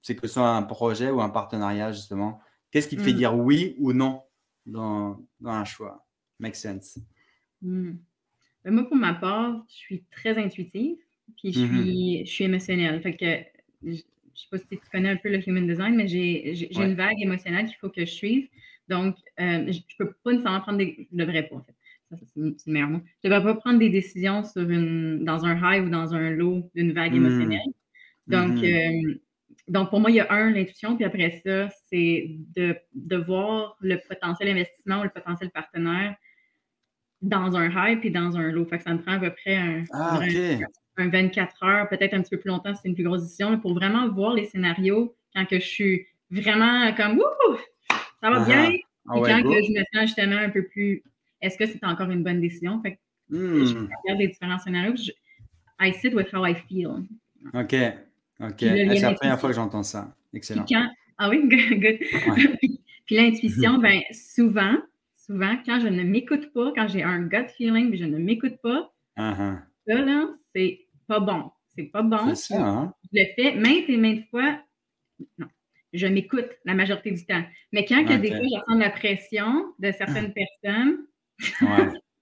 c'est que ce soit un projet ou un partenariat, justement? Qu'est-ce qui te fait mmh. dire oui ou non dans, dans un choix? Make sense. Mmh. Ben, moi, pour ma part, je suis très intuitive, puis je suis, je suis émotionnelle. Fait que, je ne sais pas si tu connais un peu le human design, mais j'ai une vague émotionnelle qu'il faut que je suive. Donc, euh, je ne peux pas nécessairement prendre des. Je devrais pas, en fait c'est le meilleur mot. Je ne vais pas prendre des décisions sur une, dans un high ou dans un low d'une vague hmm. émotionnelle. Donc, hmm. euh, donc, pour moi, il y a un, l'intuition, puis après ça, c'est de, de, voir le potentiel investissement ou le potentiel partenaire dans un high puis dans un low. Fait que ça me prend à peu près un, ah, un, 24 heures, peut-être un petit peu plus longtemps si c'est une plus grosse décision, pour vraiment voir les scénarios quand que je suis vraiment comme Wouh! Ça va ah, bien. Ah, et quand que je me sens justement un peu plus est-ce que c'est encore une bonne décision? Fait que je hmm. regarde les différents scénarios. Je, I sit with how I feel. OK. OK. C'est la première fois que j'entends ça. Excellent. ah oui, good. puis, l'intuition, ben, souvent, souvent, quand je ne m'écoute pas, quand j'ai un gut feeling, mais je ne m'écoute pas, uh-huh. ça, là, c'est pas bon. C'est pas bon. C'est ça, hein? Je le fais maintes et maintes fois. Non, je m'écoute la majorité du temps. Mais quand que des fois, je sens la pression de certaines personnes,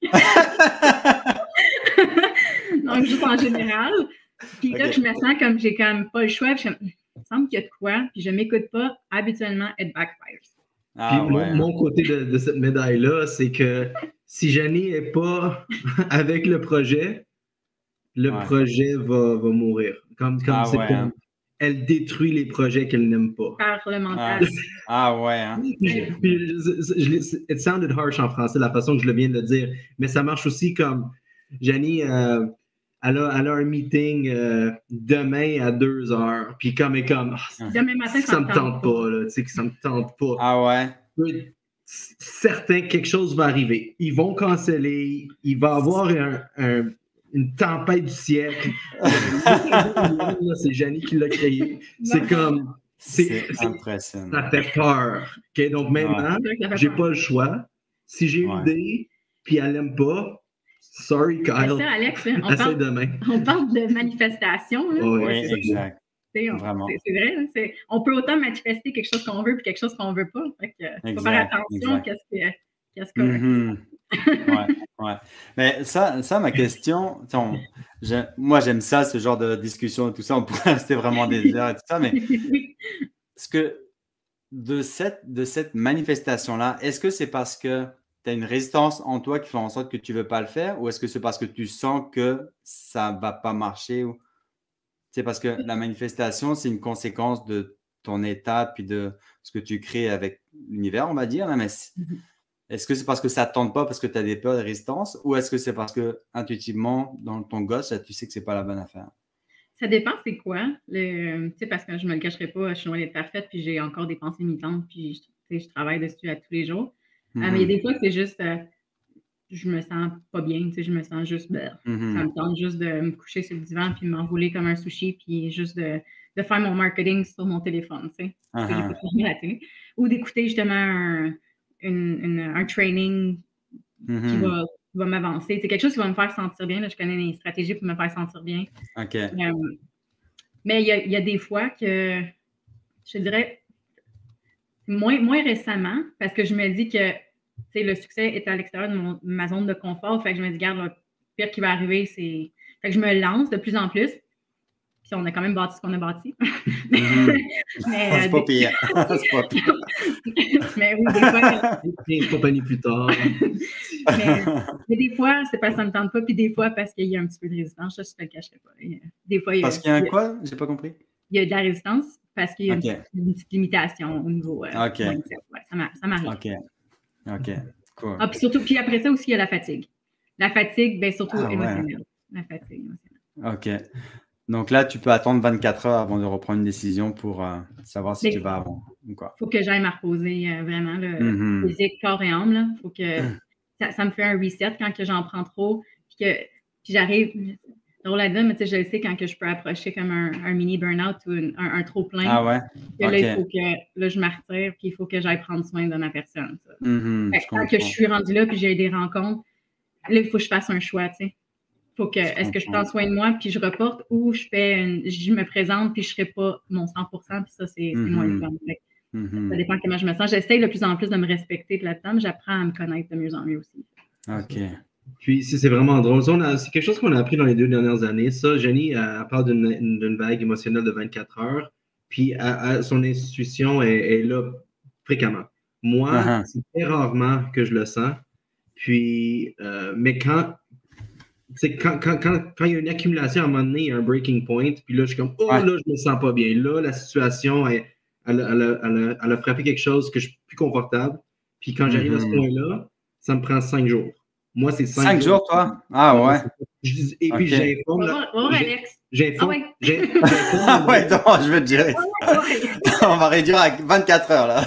Donc, juste en général. Puis là, je me sens comme j'ai quand même pas le choix. il me semble qu'il y a de quoi, puis je m'écoute pas. Habituellement, it backfires. Ah, puis mon, côté de, cette médaille-là, c'est que si Jenny n'est pas avec le projet, le projet va, va, mourir. Comme, comme ah, c'est hein elle détruit les projets qu'elle n'aime pas. Parlementaire. Ah, ah ouais. Hein? it sounded harsh en français, la façon que je le viens de dire, mais ça marche aussi comme Janie, euh, elle, a, elle, a, un meeting euh, demain à 2 heures, puis comme et comme, oh, demain matin, ça, ne me tente pas, là, tu sais, que ça me tente pas. Ah ouais. Certains, quelque chose va arriver. Ils vont canceller, il va avoir un, un une tempête du siècle. c'est Janie qui l'a créé. C'est comme. C'est impressionnant. Ça fait peur. Donc maintenant, j'ai pas le choix. Si j'ai une idée, puis elle n'aime pas, sorry Kyle. Ça, Alex, on parle, demain. on parle de manifestation. oui, exact. Vraiment. C'est vrai. Hein, on peut autant manifester quelque chose qu'on veut puis quelque chose qu'on veut pas. Il faut faire attention à ce qu'on mm ouais, ouais. Mais ça, ça ma question, moi j'aime ça, ce genre de discussion et tout ça, on pourrait rester vraiment des heures et tout ça, mais est-ce que de cette, de cette manifestation-là, est-ce que c'est parce que tu as une résistance en toi qui fait en sorte que tu ne veux pas le faire ou est-ce que c'est parce que tu sens que ça ne va pas marcher ou... C'est parce que la manifestation, c'est une conséquence de ton état puis de ce que tu crées avec l'univers, on va dire. mais. Est-ce que c'est parce que ça ne tente pas parce que tu as des peurs de résistance ou est-ce que c'est parce que intuitivement, dans ton gosse, tu sais que ce n'est pas la bonne affaire? Ça dépend, c'est quoi? Le, parce que je ne me le cacherai pas, je suis loin d'être parfaite, puis j'ai encore des pensées limitantes, puis je, travaille dessus à tous les jours. Ah, mais mm-hmm. des fois, c'est juste, euh, je me sens pas bien, je me sens juste, ben, ça mm-hmm. me tente juste de me coucher sur le divan, puis m'enrouler comme un sushi, puis juste de, de, faire mon marketing sur mon téléphone, tu sais. Uh-huh. Ou d'écouter justement un, un training qui mm-hmm. va va m'avancer. C'est quelque chose qui va me faire sentir bien. je connais les stratégies pour me faire sentir bien. OK. Euh, mais il y, a, des fois que je dirais moins, moins récemment, parce que je me dis que le succès est à l'extérieur de ma zone de confort. Fait que je me dis, regarde, le pire qui va arriver, c'est. Fait que je me lance de plus en plus on a quand même bâti ce qu'on a bâti. Mhm. mais, c'est pas pire. c'est pas pire. mais oui, des fois. Une compagnie plus tard. mais, des fois, c'est parce que ça ne me tente pas, puis des fois, parce qu'il y a un petit peu de résistance. Ça, je ne te le cacherai pas. Des fois, il y a, parce qu'il y a un quoi? J'ai pas compris. Il y a de la résistance parce qu'il y a une, petite limitation au niveau. Euh, OK. Ouais, ça m'arrive. OK. OK. Cool. Ah, puis surtout, puis après ça aussi, il y a la fatigue. La fatigue, bien surtout ah, émotionnelle. La fatigue émotionnelle. OK. Donc là, tu peux attendre 24 heures avant de reprendre une décision pour euh, savoir si tu vas avant Il faut que j'aille me reposer euh, vraiment, le mm-hmm. physique, corps et âme. Faut que ça, me fait un reset quand j'en prends trop. Puis que j'arrive, drôle à dire, mais je sais quand que je peux approcher comme un, mini burn-out ou un, trop plein. Ah ouais? là, il faut que là, je m'artire puis il faut que j'aille prendre soin de ma personne. Mm-hmm, quand que je suis rendue là puis j'ai des rencontres, là, il faut que je fasse un choix, tu sais que, est-ce que je prends soin de moi puis je reporte ou je fais je me présente puis je ne serai pas mon 100 puis ça, c'est moins mm Ça dépend comment je me sens. J'essaie de plus en plus de me respecter là-dedans, mais j'apprends à me connaître de mieux en mieux aussi. OK. Puis c'est vraiment drôle. C'est quelque chose qu'on a appris dans les deux dernières années. Ça, Jenny, elle, parle d'une vague émotionnelle de 24 heures. Puis son institution est, là fréquemment. Moi, uh-huh. c'est très rarement que je le sens. Puis, euh, mais quand, c'est quand, quand, quand, quand, il y a une accumulation, à un moment donné, il y a un breaking point, puis là, je suis comme, oh là, je me sens pas bien. Là, la situation, elle, elle, elle, elle, a frappé quelque chose que je suis plus confortable. Puis quand j'arrive à ce mm-hmm. point-là, ça me prend cinq jours. Moi, c'est cinq, cinq jours. toi? Ah ouais. et puis j'informe. Bonjour, Alex. J'informe. Ah ouais, ah non, je vais te dire. On va réduire à 24 heures, là.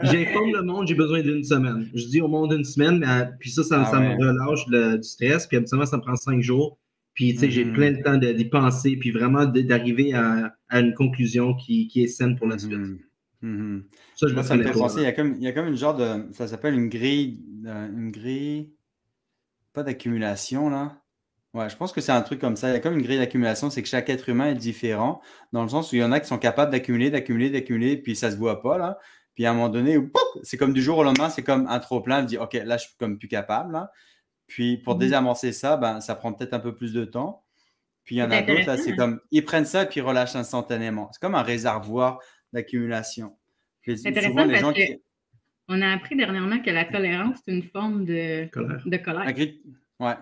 J'informe le monde, j'ai besoin d'une semaine. Je dis au monde une semaine, mais euh, puis ça, ça, ah me relâche du stress. Puis habituellement, ça me prend cinq jours. Puis, tu sais, j'ai mm-hmm. plein de temps d'y penser, puis vraiment d'arriver à, une conclusion qui, est saine pour la suite. Mm-hmm. Mm-hmm. Ça, je me ça me fait penser, il y, a comme, il y a comme une genre de. Ça s'appelle une grille. Euh, une grille. Pas d'accumulation, là. Ouais, je pense que c'est un truc comme ça. Il y a comme une grille d'accumulation, c'est que chaque être humain est différent, dans le sens où il y en a qui sont capables d'accumuler, d'accumuler, d'accumuler, puis ça se voit pas, là. Puis à un moment donné, c'est comme du jour au lendemain, c'est comme un trop-plein. Je dis, OK, là, je suis comme plus capable. Puis pour mmh désamorcer ça, ben, ça prend peut-être un peu plus de temps. Puis il y en a d'autres, c'est comme, ils prennent ça et puis ils relâchent instantanément. C'est comme un réservoir d'accumulation. C'est intéressant les gens qui... on a appris dernièrement que la tolérance, c'est une forme de colère. De colère. Ouais.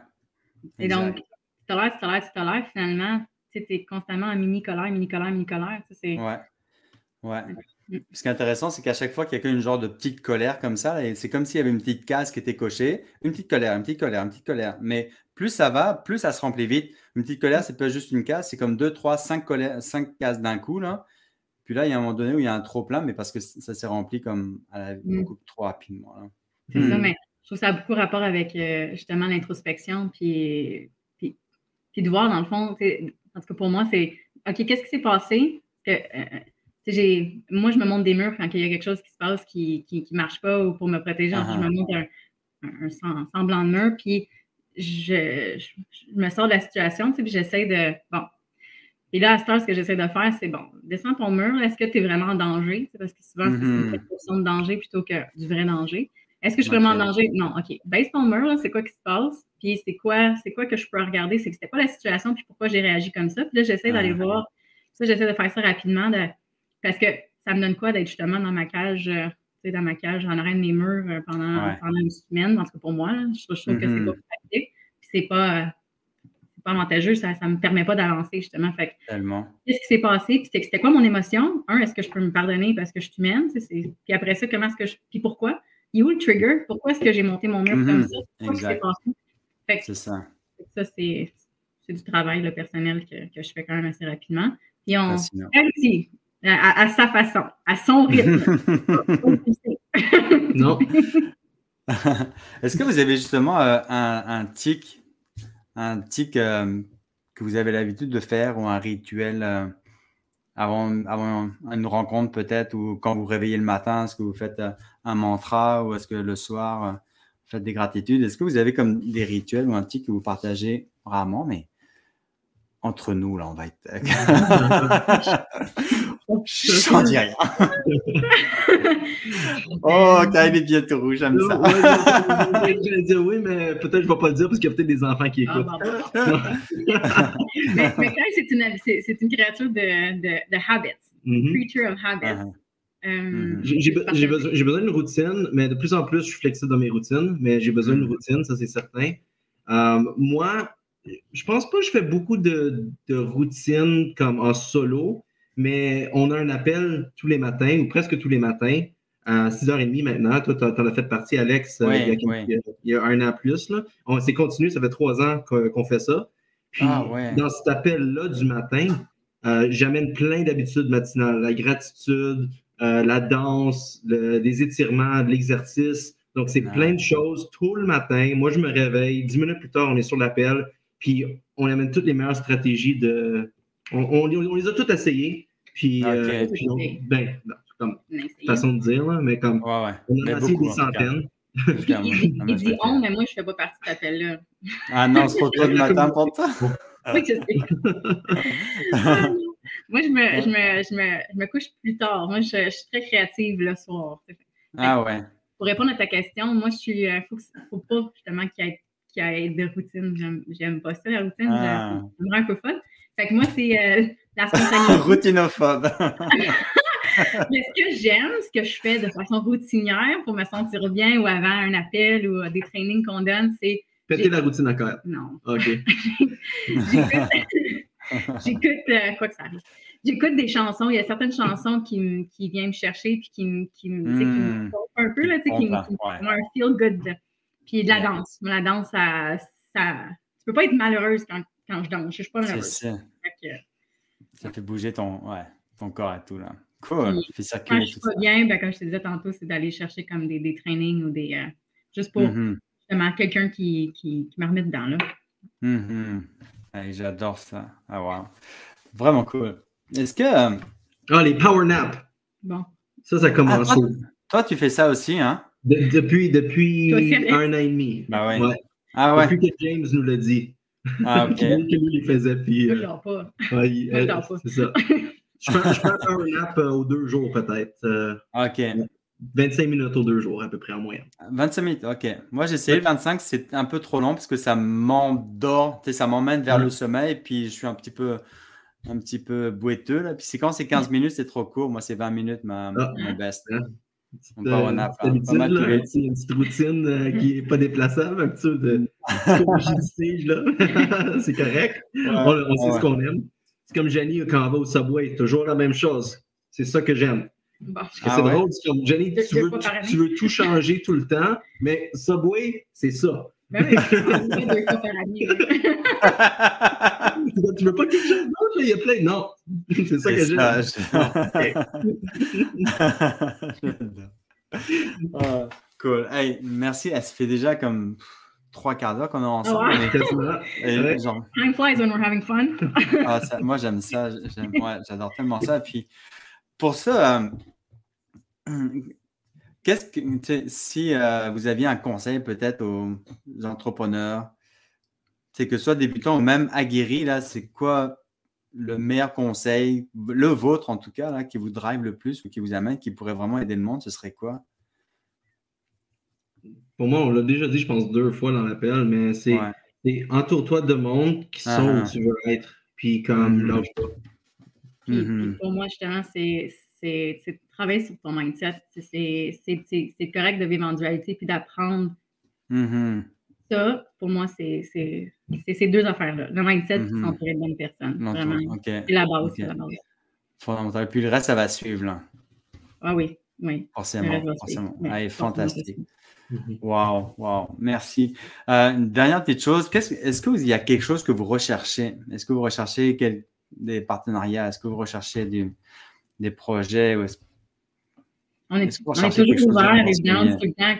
Et donc, tu tolères, tu tolères, tu tolères, finalement, tu es constamment en mini-colère, mini-colère, mini-colère. Ouais. Ouais. Ce qui est intéressant, c'est qu'à chaque fois qu'il y a une genre de petite colère comme ça, c'est comme s'il y avait une petite case qui était cochée, une petite colère, une petite colère, une petite colère. Mais plus ça va, plus ça se remplit vite. Une petite colère, c'est pas juste une case, c'est comme deux, trois, cinq, colères, cinq cases d'un coup. Là. Puis là, il y a un moment donné où il y a un trop plein, mais parce que ça s'est rempli comme à la, mm. beaucoup trop rapidement. C'est ça, hmm. mais je trouve que ça a beaucoup rapport avec euh, justement l'introspection, puis, puis, de voir dans le fond, parce que pour moi, c'est OK, qu'est-ce qui s'est passé? Que, euh, moi, je me monte des murs quand il y a quelque chose qui se passe qui ne marche pas ou pour me protéger. Je me monte un, semblant de mur, puis je, me sors de la situation, puis j'essaie de. Bon, Et là, à ce temps, ce que j'essaie de faire, c'est bon, descends ton mur, est-ce que tu es vraiment en danger? Parce que souvent, c'est une perception de danger plutôt que du vrai danger. Est-ce que je suis vraiment en danger? Non, OK. Baisse ton mur, c'est quoi qui se passe? Puis c'est quoi, c'est quoi que je peux regarder? C'est que c'était quoi la situation, puis pourquoi j'ai réagi comme ça? Puis là, j'essaie d'aller voir. Ça, j'essaie de faire ça rapidement parce que ça me donne quoi d'être justement dans ma cage, euh, dans ma cage en arrière de mes murs euh, pendant, pendant une semaine. En tout cas, pour moi, je, trouve, que c'est mm-hmm. pas pratique. Puis c'est pas pas avantageux, ça ne me permet pas d'avancer, justement. Fait qu'est-ce qui s'est passé? Puis c'était quoi mon émotion? Un, est-ce que je peux me pardonner parce que je suis humaine? Puis après ça, comment est-ce que je. Puis pourquoi? Il est où le trigger? Pourquoi est-ce que j'ai monté mon mur comme mm-hmm. ça? C'est ça. Ça, c'est du travail le personnel que, que, je fais quand même assez rapidement. Puis on à, à, sa façon, à son rythme. non. Est-ce que vous avez justement euh, un, un tic un tic euh, que vous avez l'habitude de faire ou un rituel euh, avant, avant une rencontre peut-être ou quand vous réveillez le matin, est-ce que vous faites euh, un mantra ou est-ce que le soir vous faites des gratitudes? Est-ce que vous avez comme des rituels ou un tic que vous partagez rarement, mais entre nous, là, on va être. J'en dis rien. oh, quand il est bientôt rouge, j'aime ça. J'allais dire oui, mais peut-être je ne vais pas le dire parce qu'il y a peut-être des enfants qui ah, écoutent. mais, mais c'est une, une, créature de, de, de habits, mm-hmm. creature of habits. Uh-huh. Euh, mm-hmm. J'ai besoin, d'une routine, mais de plus en plus, je suis flexible dans mes routines, mais j'ai besoin d'une mm-hmm. routine, ça c'est certain. Euh, moi, je pense pas que je fais beaucoup de, de routines comme en solo mais on a un appel tous les matins ou presque tous les matins à 6h30 maintenant. Toi, tu en as fait partie, Alex, euh, il, y a, un an plus. Là. On s'est continué, ça fait trois ans qu'on fait ça. Puis, ah, dans cet appel-là du matin, euh, j'amène plein d'habitudes matinales. La gratitude, euh, la danse, des étirements, de l'exercice. Donc, c'est ah. plein de choses tout le matin. Moi, je me réveille. Dix minutes plus tard, on est sur l'appel. Puis, on amène toutes les meilleures stratégies de, on, les a toutes essayées. Puis, euh, ben, comme façon de dire, là, mais comme on a essayé des centaines. il, dit on, mais moi, je ne fais pas partie de cet appel-là. Ah non, c'est pas toi de matin pour toi. oui, je sais. moi, je me, je, me, je, me, je me couche plus tard. Moi, je, je suis très créative le soir. Ah ouais. Pour répondre à ta question, moi, je suis. Il euh, faut, faut pas justement qu'il y, ait, qu'il y ait de routine. J'aime pas ça, la routine. Ah. Ça me rend un peu folle. Fait que moi, c'est euh, la spontanéité. Routinophobe. Mais ce que j'aime, ce que je fais de façon routinière pour me sentir bien ou avant un appel ou des trainings qu'on donne, c'est. Péter la routine à cœur. Non. OK. J'écoute, euh, quoi que ça arrive. J'écoute des chansons. Il y a certaines chansons qui, qui viennent me chercher puis qui, me, qui, me, qui me hmm. un peu, là, qui, qui me font un feel good. Puis de la danse. La danse, ça, ça. Tu peux pas être malheureuse quand quand je danse. Je suis pas malheureuse. Ça. ça fait bouger ton, ouais, ton corps et tout. Là. Cool. Puis, quand je suis pas bien, ben, comme je te disais tantôt, c'est d'aller chercher comme des, des trainings ou des. Euh, juste pour mm-hmm. justement quelqu'un qui, qui, qui me remet dedans. Là. Mm J'adore ça. Ah, wow. Vraiment cool. Est-ce que. Euh, ah, les power naps. Bon. Ça, ça commence. Ah, toi, tu fais ça aussi, hein? Depuis depuis un an et demi. Ben ouais. ouais. Ah ouais. Depuis que James nous l'a dit. Ah, ok. que lui, il faisait. Puis, je ne pas. Ouais, pas. C'est ça. Je peux, je peux faire un nap euh, aux deux jours, peut-être. Euh, OK. 25 minutes aux deux jours, à peu près, en moyenne. 25 minutes, OK. Moi, j'ai essayé 25, c'est un peu trop long parce que ça m'endort, ça m'emmène vers le sommeil, puis je suis un petit peu un petit peu boiteux. Là. Puis c'est quand c'est 15 minutes, c'est trop court. Moi, c'est 20 minutes, ma, ah. ma best. On peut une petite routine euh, qui n'est pas déplaçable, un petit peu de là. c'est correct. on, sait ce qu'on aime. C'est comme Jenny quand on va au Subway, toujours la même chose. C'est ça que j'aime. Parce que ah c'est drôle, c'est comme Jenny, tu veux, tu, veux, tout changer tout le temps, mais Subway, c'est ça. Ben oui, tu veux pas quelque chose d'autre? Il y a plein. Non, c'est ça que j'aime. Ah, cool. Hey, merci. Elle se fait déjà comme trois quarts d'heure qu'on est ensemble. Oh, Time flies when we're having fun. ah, moi, j'aime ça. J'adore tellement ça. Puis, pour ça, euh, qu'est-ce que, si euh, vous aviez un conseil peut-être aux entrepreneurs, c'est que soit débutants ou même aguerris, là, c'est quoi le meilleur conseil, le vôtre en tout cas, là, qui vous drive le plus ou qui vous amène, qui pourrait vraiment aider le monde, ce serait quoi? Pour moi, on l'a déjà dit, je pense, deux fois dans l'appel, mais c'est entoure-toi de monde qui sont où ah. tu veux être, puis comme mm -hmm. Pour moi, justement, c'est travailler sur ton mindset. C'est correct de vivre en dualité, puis d'apprendre. Mm-hmm. Ça, pour moi, c'est ces deux affaires-là. Le mindset, mm -hmm. s'entourer de bonnes personnes. Vraiment. C'est la base. Okay. la base. Fondamental. Puis le reste, ça va suivre. Là. Ah oui, oui. Forcément. forcément. Ah, fantastique. Wow, wow, merci. Euh, une dernière petite chose, est-ce qu'il y a quelque chose que vous recherchez? Est-ce que vous recherchez quel, des partenariats? Est-ce que vous recherchez du, des projets? Est on est, est, on est toujours ouvert, évidemment, tout le temps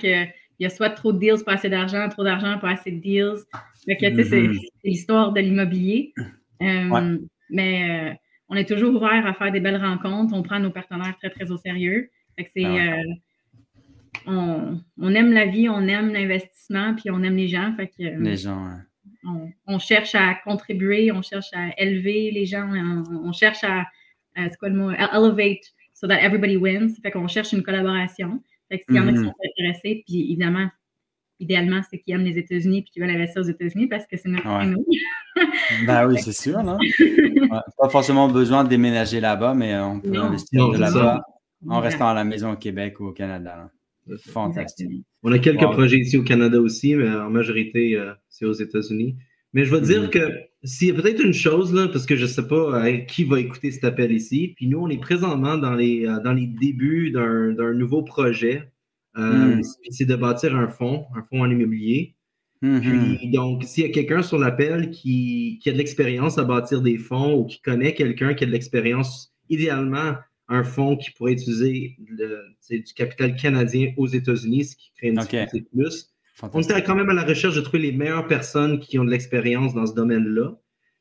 qu'il y a soit trop de deals, pas assez d'argent, trop d'argent, pas assez de deals. Fait que, mm -hmm. c'est l'histoire de l'immobilier. Euh, Mais euh, on est toujours ouvert à faire des belles rencontres. On prend nos partenaires très, très au sérieux. Fait que c'est... Ah ouais. Euh, on, on, aime la vie, on aime l'investissement, puis on aime les gens. Fait que, les gens, on, on, cherche à contribuer, on cherche à élever les gens, on, on cherche à, à c'est quoi le mot, elevate so that everybody wins. Fait qu'on cherche une collaboration. Fait que s'il y en a qui mm-hmm. sont intéressés, puis évidemment, idéalement, c'est qui aiment les États-Unis puis qui veulent investir aux États-Unis parce que c'est notre ouais. ben oui, c'est sûr. Non? ouais, pas forcément besoin de déménager là-bas, mais on peut non. investir non, de là-bas en restant à la maison au Québec ou au Canada. Là. Fantastique. On a quelques wow. projets ici au Canada aussi, mais en majorité, euh, c'est aux États-Unis. Mais je vais mm -hmm. dire que s'il y a peut-être une chose, là, parce que je ne sais pas euh, qui va écouter cet appel ici, puis nous, on est présentement dans les, euh, dans les débuts d'un nouveau projet. Euh, mm. C'est de bâtir un fonds, un fonds en immobilier. Mm -hmm. Puis, donc, s'il y a quelqu'un sur l'appel qui, qui, a de l'expérience à bâtir des fonds ou qui connaît quelqu'un qui a de l'expérience, idéalement, un fonds qui pourrait utiliser le, du capital canadien aux États-Unis, ce qui crée une difficulté plus. On était quand même à la recherche de trouver les meilleures personnes qui ont de l'expérience dans ce domaine-là.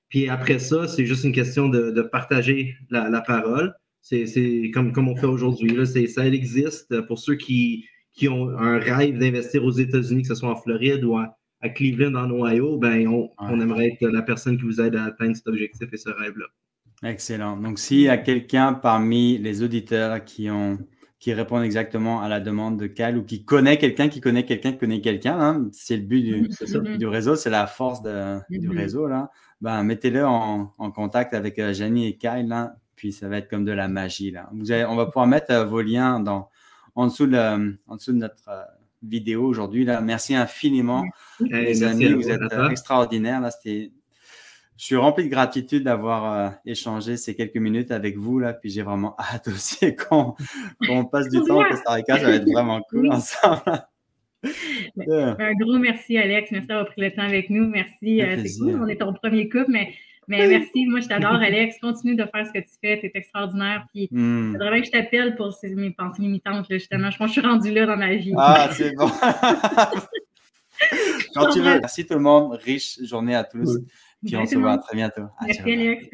Puis après ça, c'est juste une question de, de partager la, la parole. C'est comme, comme on fait aujourd'hui. Ça existe pour ceux qui, qui ont un rêve d'investir aux États-Unis, que ce soit en Floride ou à, à Cleveland, en Ohio. Ben, on, ouais. on aimerait être la personne qui vous aide à atteindre cet objectif et ce rêve-là. Excellent. Donc, s'il y a quelqu'un parmi les auditeurs qui ont qui répondent exactement à la demande de Cal ou qui connaît quelqu'un qui connaît quelqu'un qui connaît quelqu'un, hein, c'est le but du, mm-hmm. du réseau, c'est la force de, mm-hmm. du réseau. Là. Ben, mettez-le en, en, contact avec euh, Janie et Kyle, là, puis ça va être comme de la magie. Là. Vous avez, on va pouvoir mettre euh, vos liens dans, en, dessous de, en dessous de notre euh, vidéo aujourd'hui. Merci infiniment, les amis. Vous êtes extraordinaires. Là, c'était je suis rempli de gratitude d'avoir euh, échangé ces quelques minutes avec vous là, puis j'ai vraiment hâte aussi qu'on qu passe du temps au Costa Rica, ça va être vraiment cool ensemble. Un gros merci Alex, merci d'avoir pris le temps avec nous, merci, euh, c'est cool, on est ton premier couple, mais, mais merci, moi je t'adore Alex, continue de faire ce que tu fais, tu es extraordinaire, puis mm. c'est vraiment que je t'appelle pour ces, mes pensées limitantes, là, justement, je pense que je suis rendue là dans ma vie. Ah, c'est bon. Quand tu veux, merci tout le monde, riche journée à tous. Puis on se voit très bientôt. Merci Alex.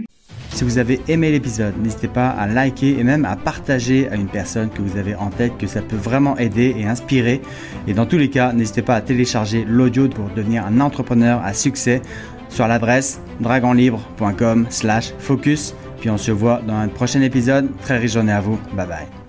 Si vous avez aimé l'épisode, n'hésitez pas à liker et même à partager à une personne que vous avez en tête que ça peut vraiment aider et inspirer. Et dans tous les cas, n'hésitez pas à télécharger l'audio pour devenir un entrepreneur à succès sur l'adresse dragonlibre.com/focus. Puis on se voit dans un prochain épisode. Très riche journée à vous. Bye bye.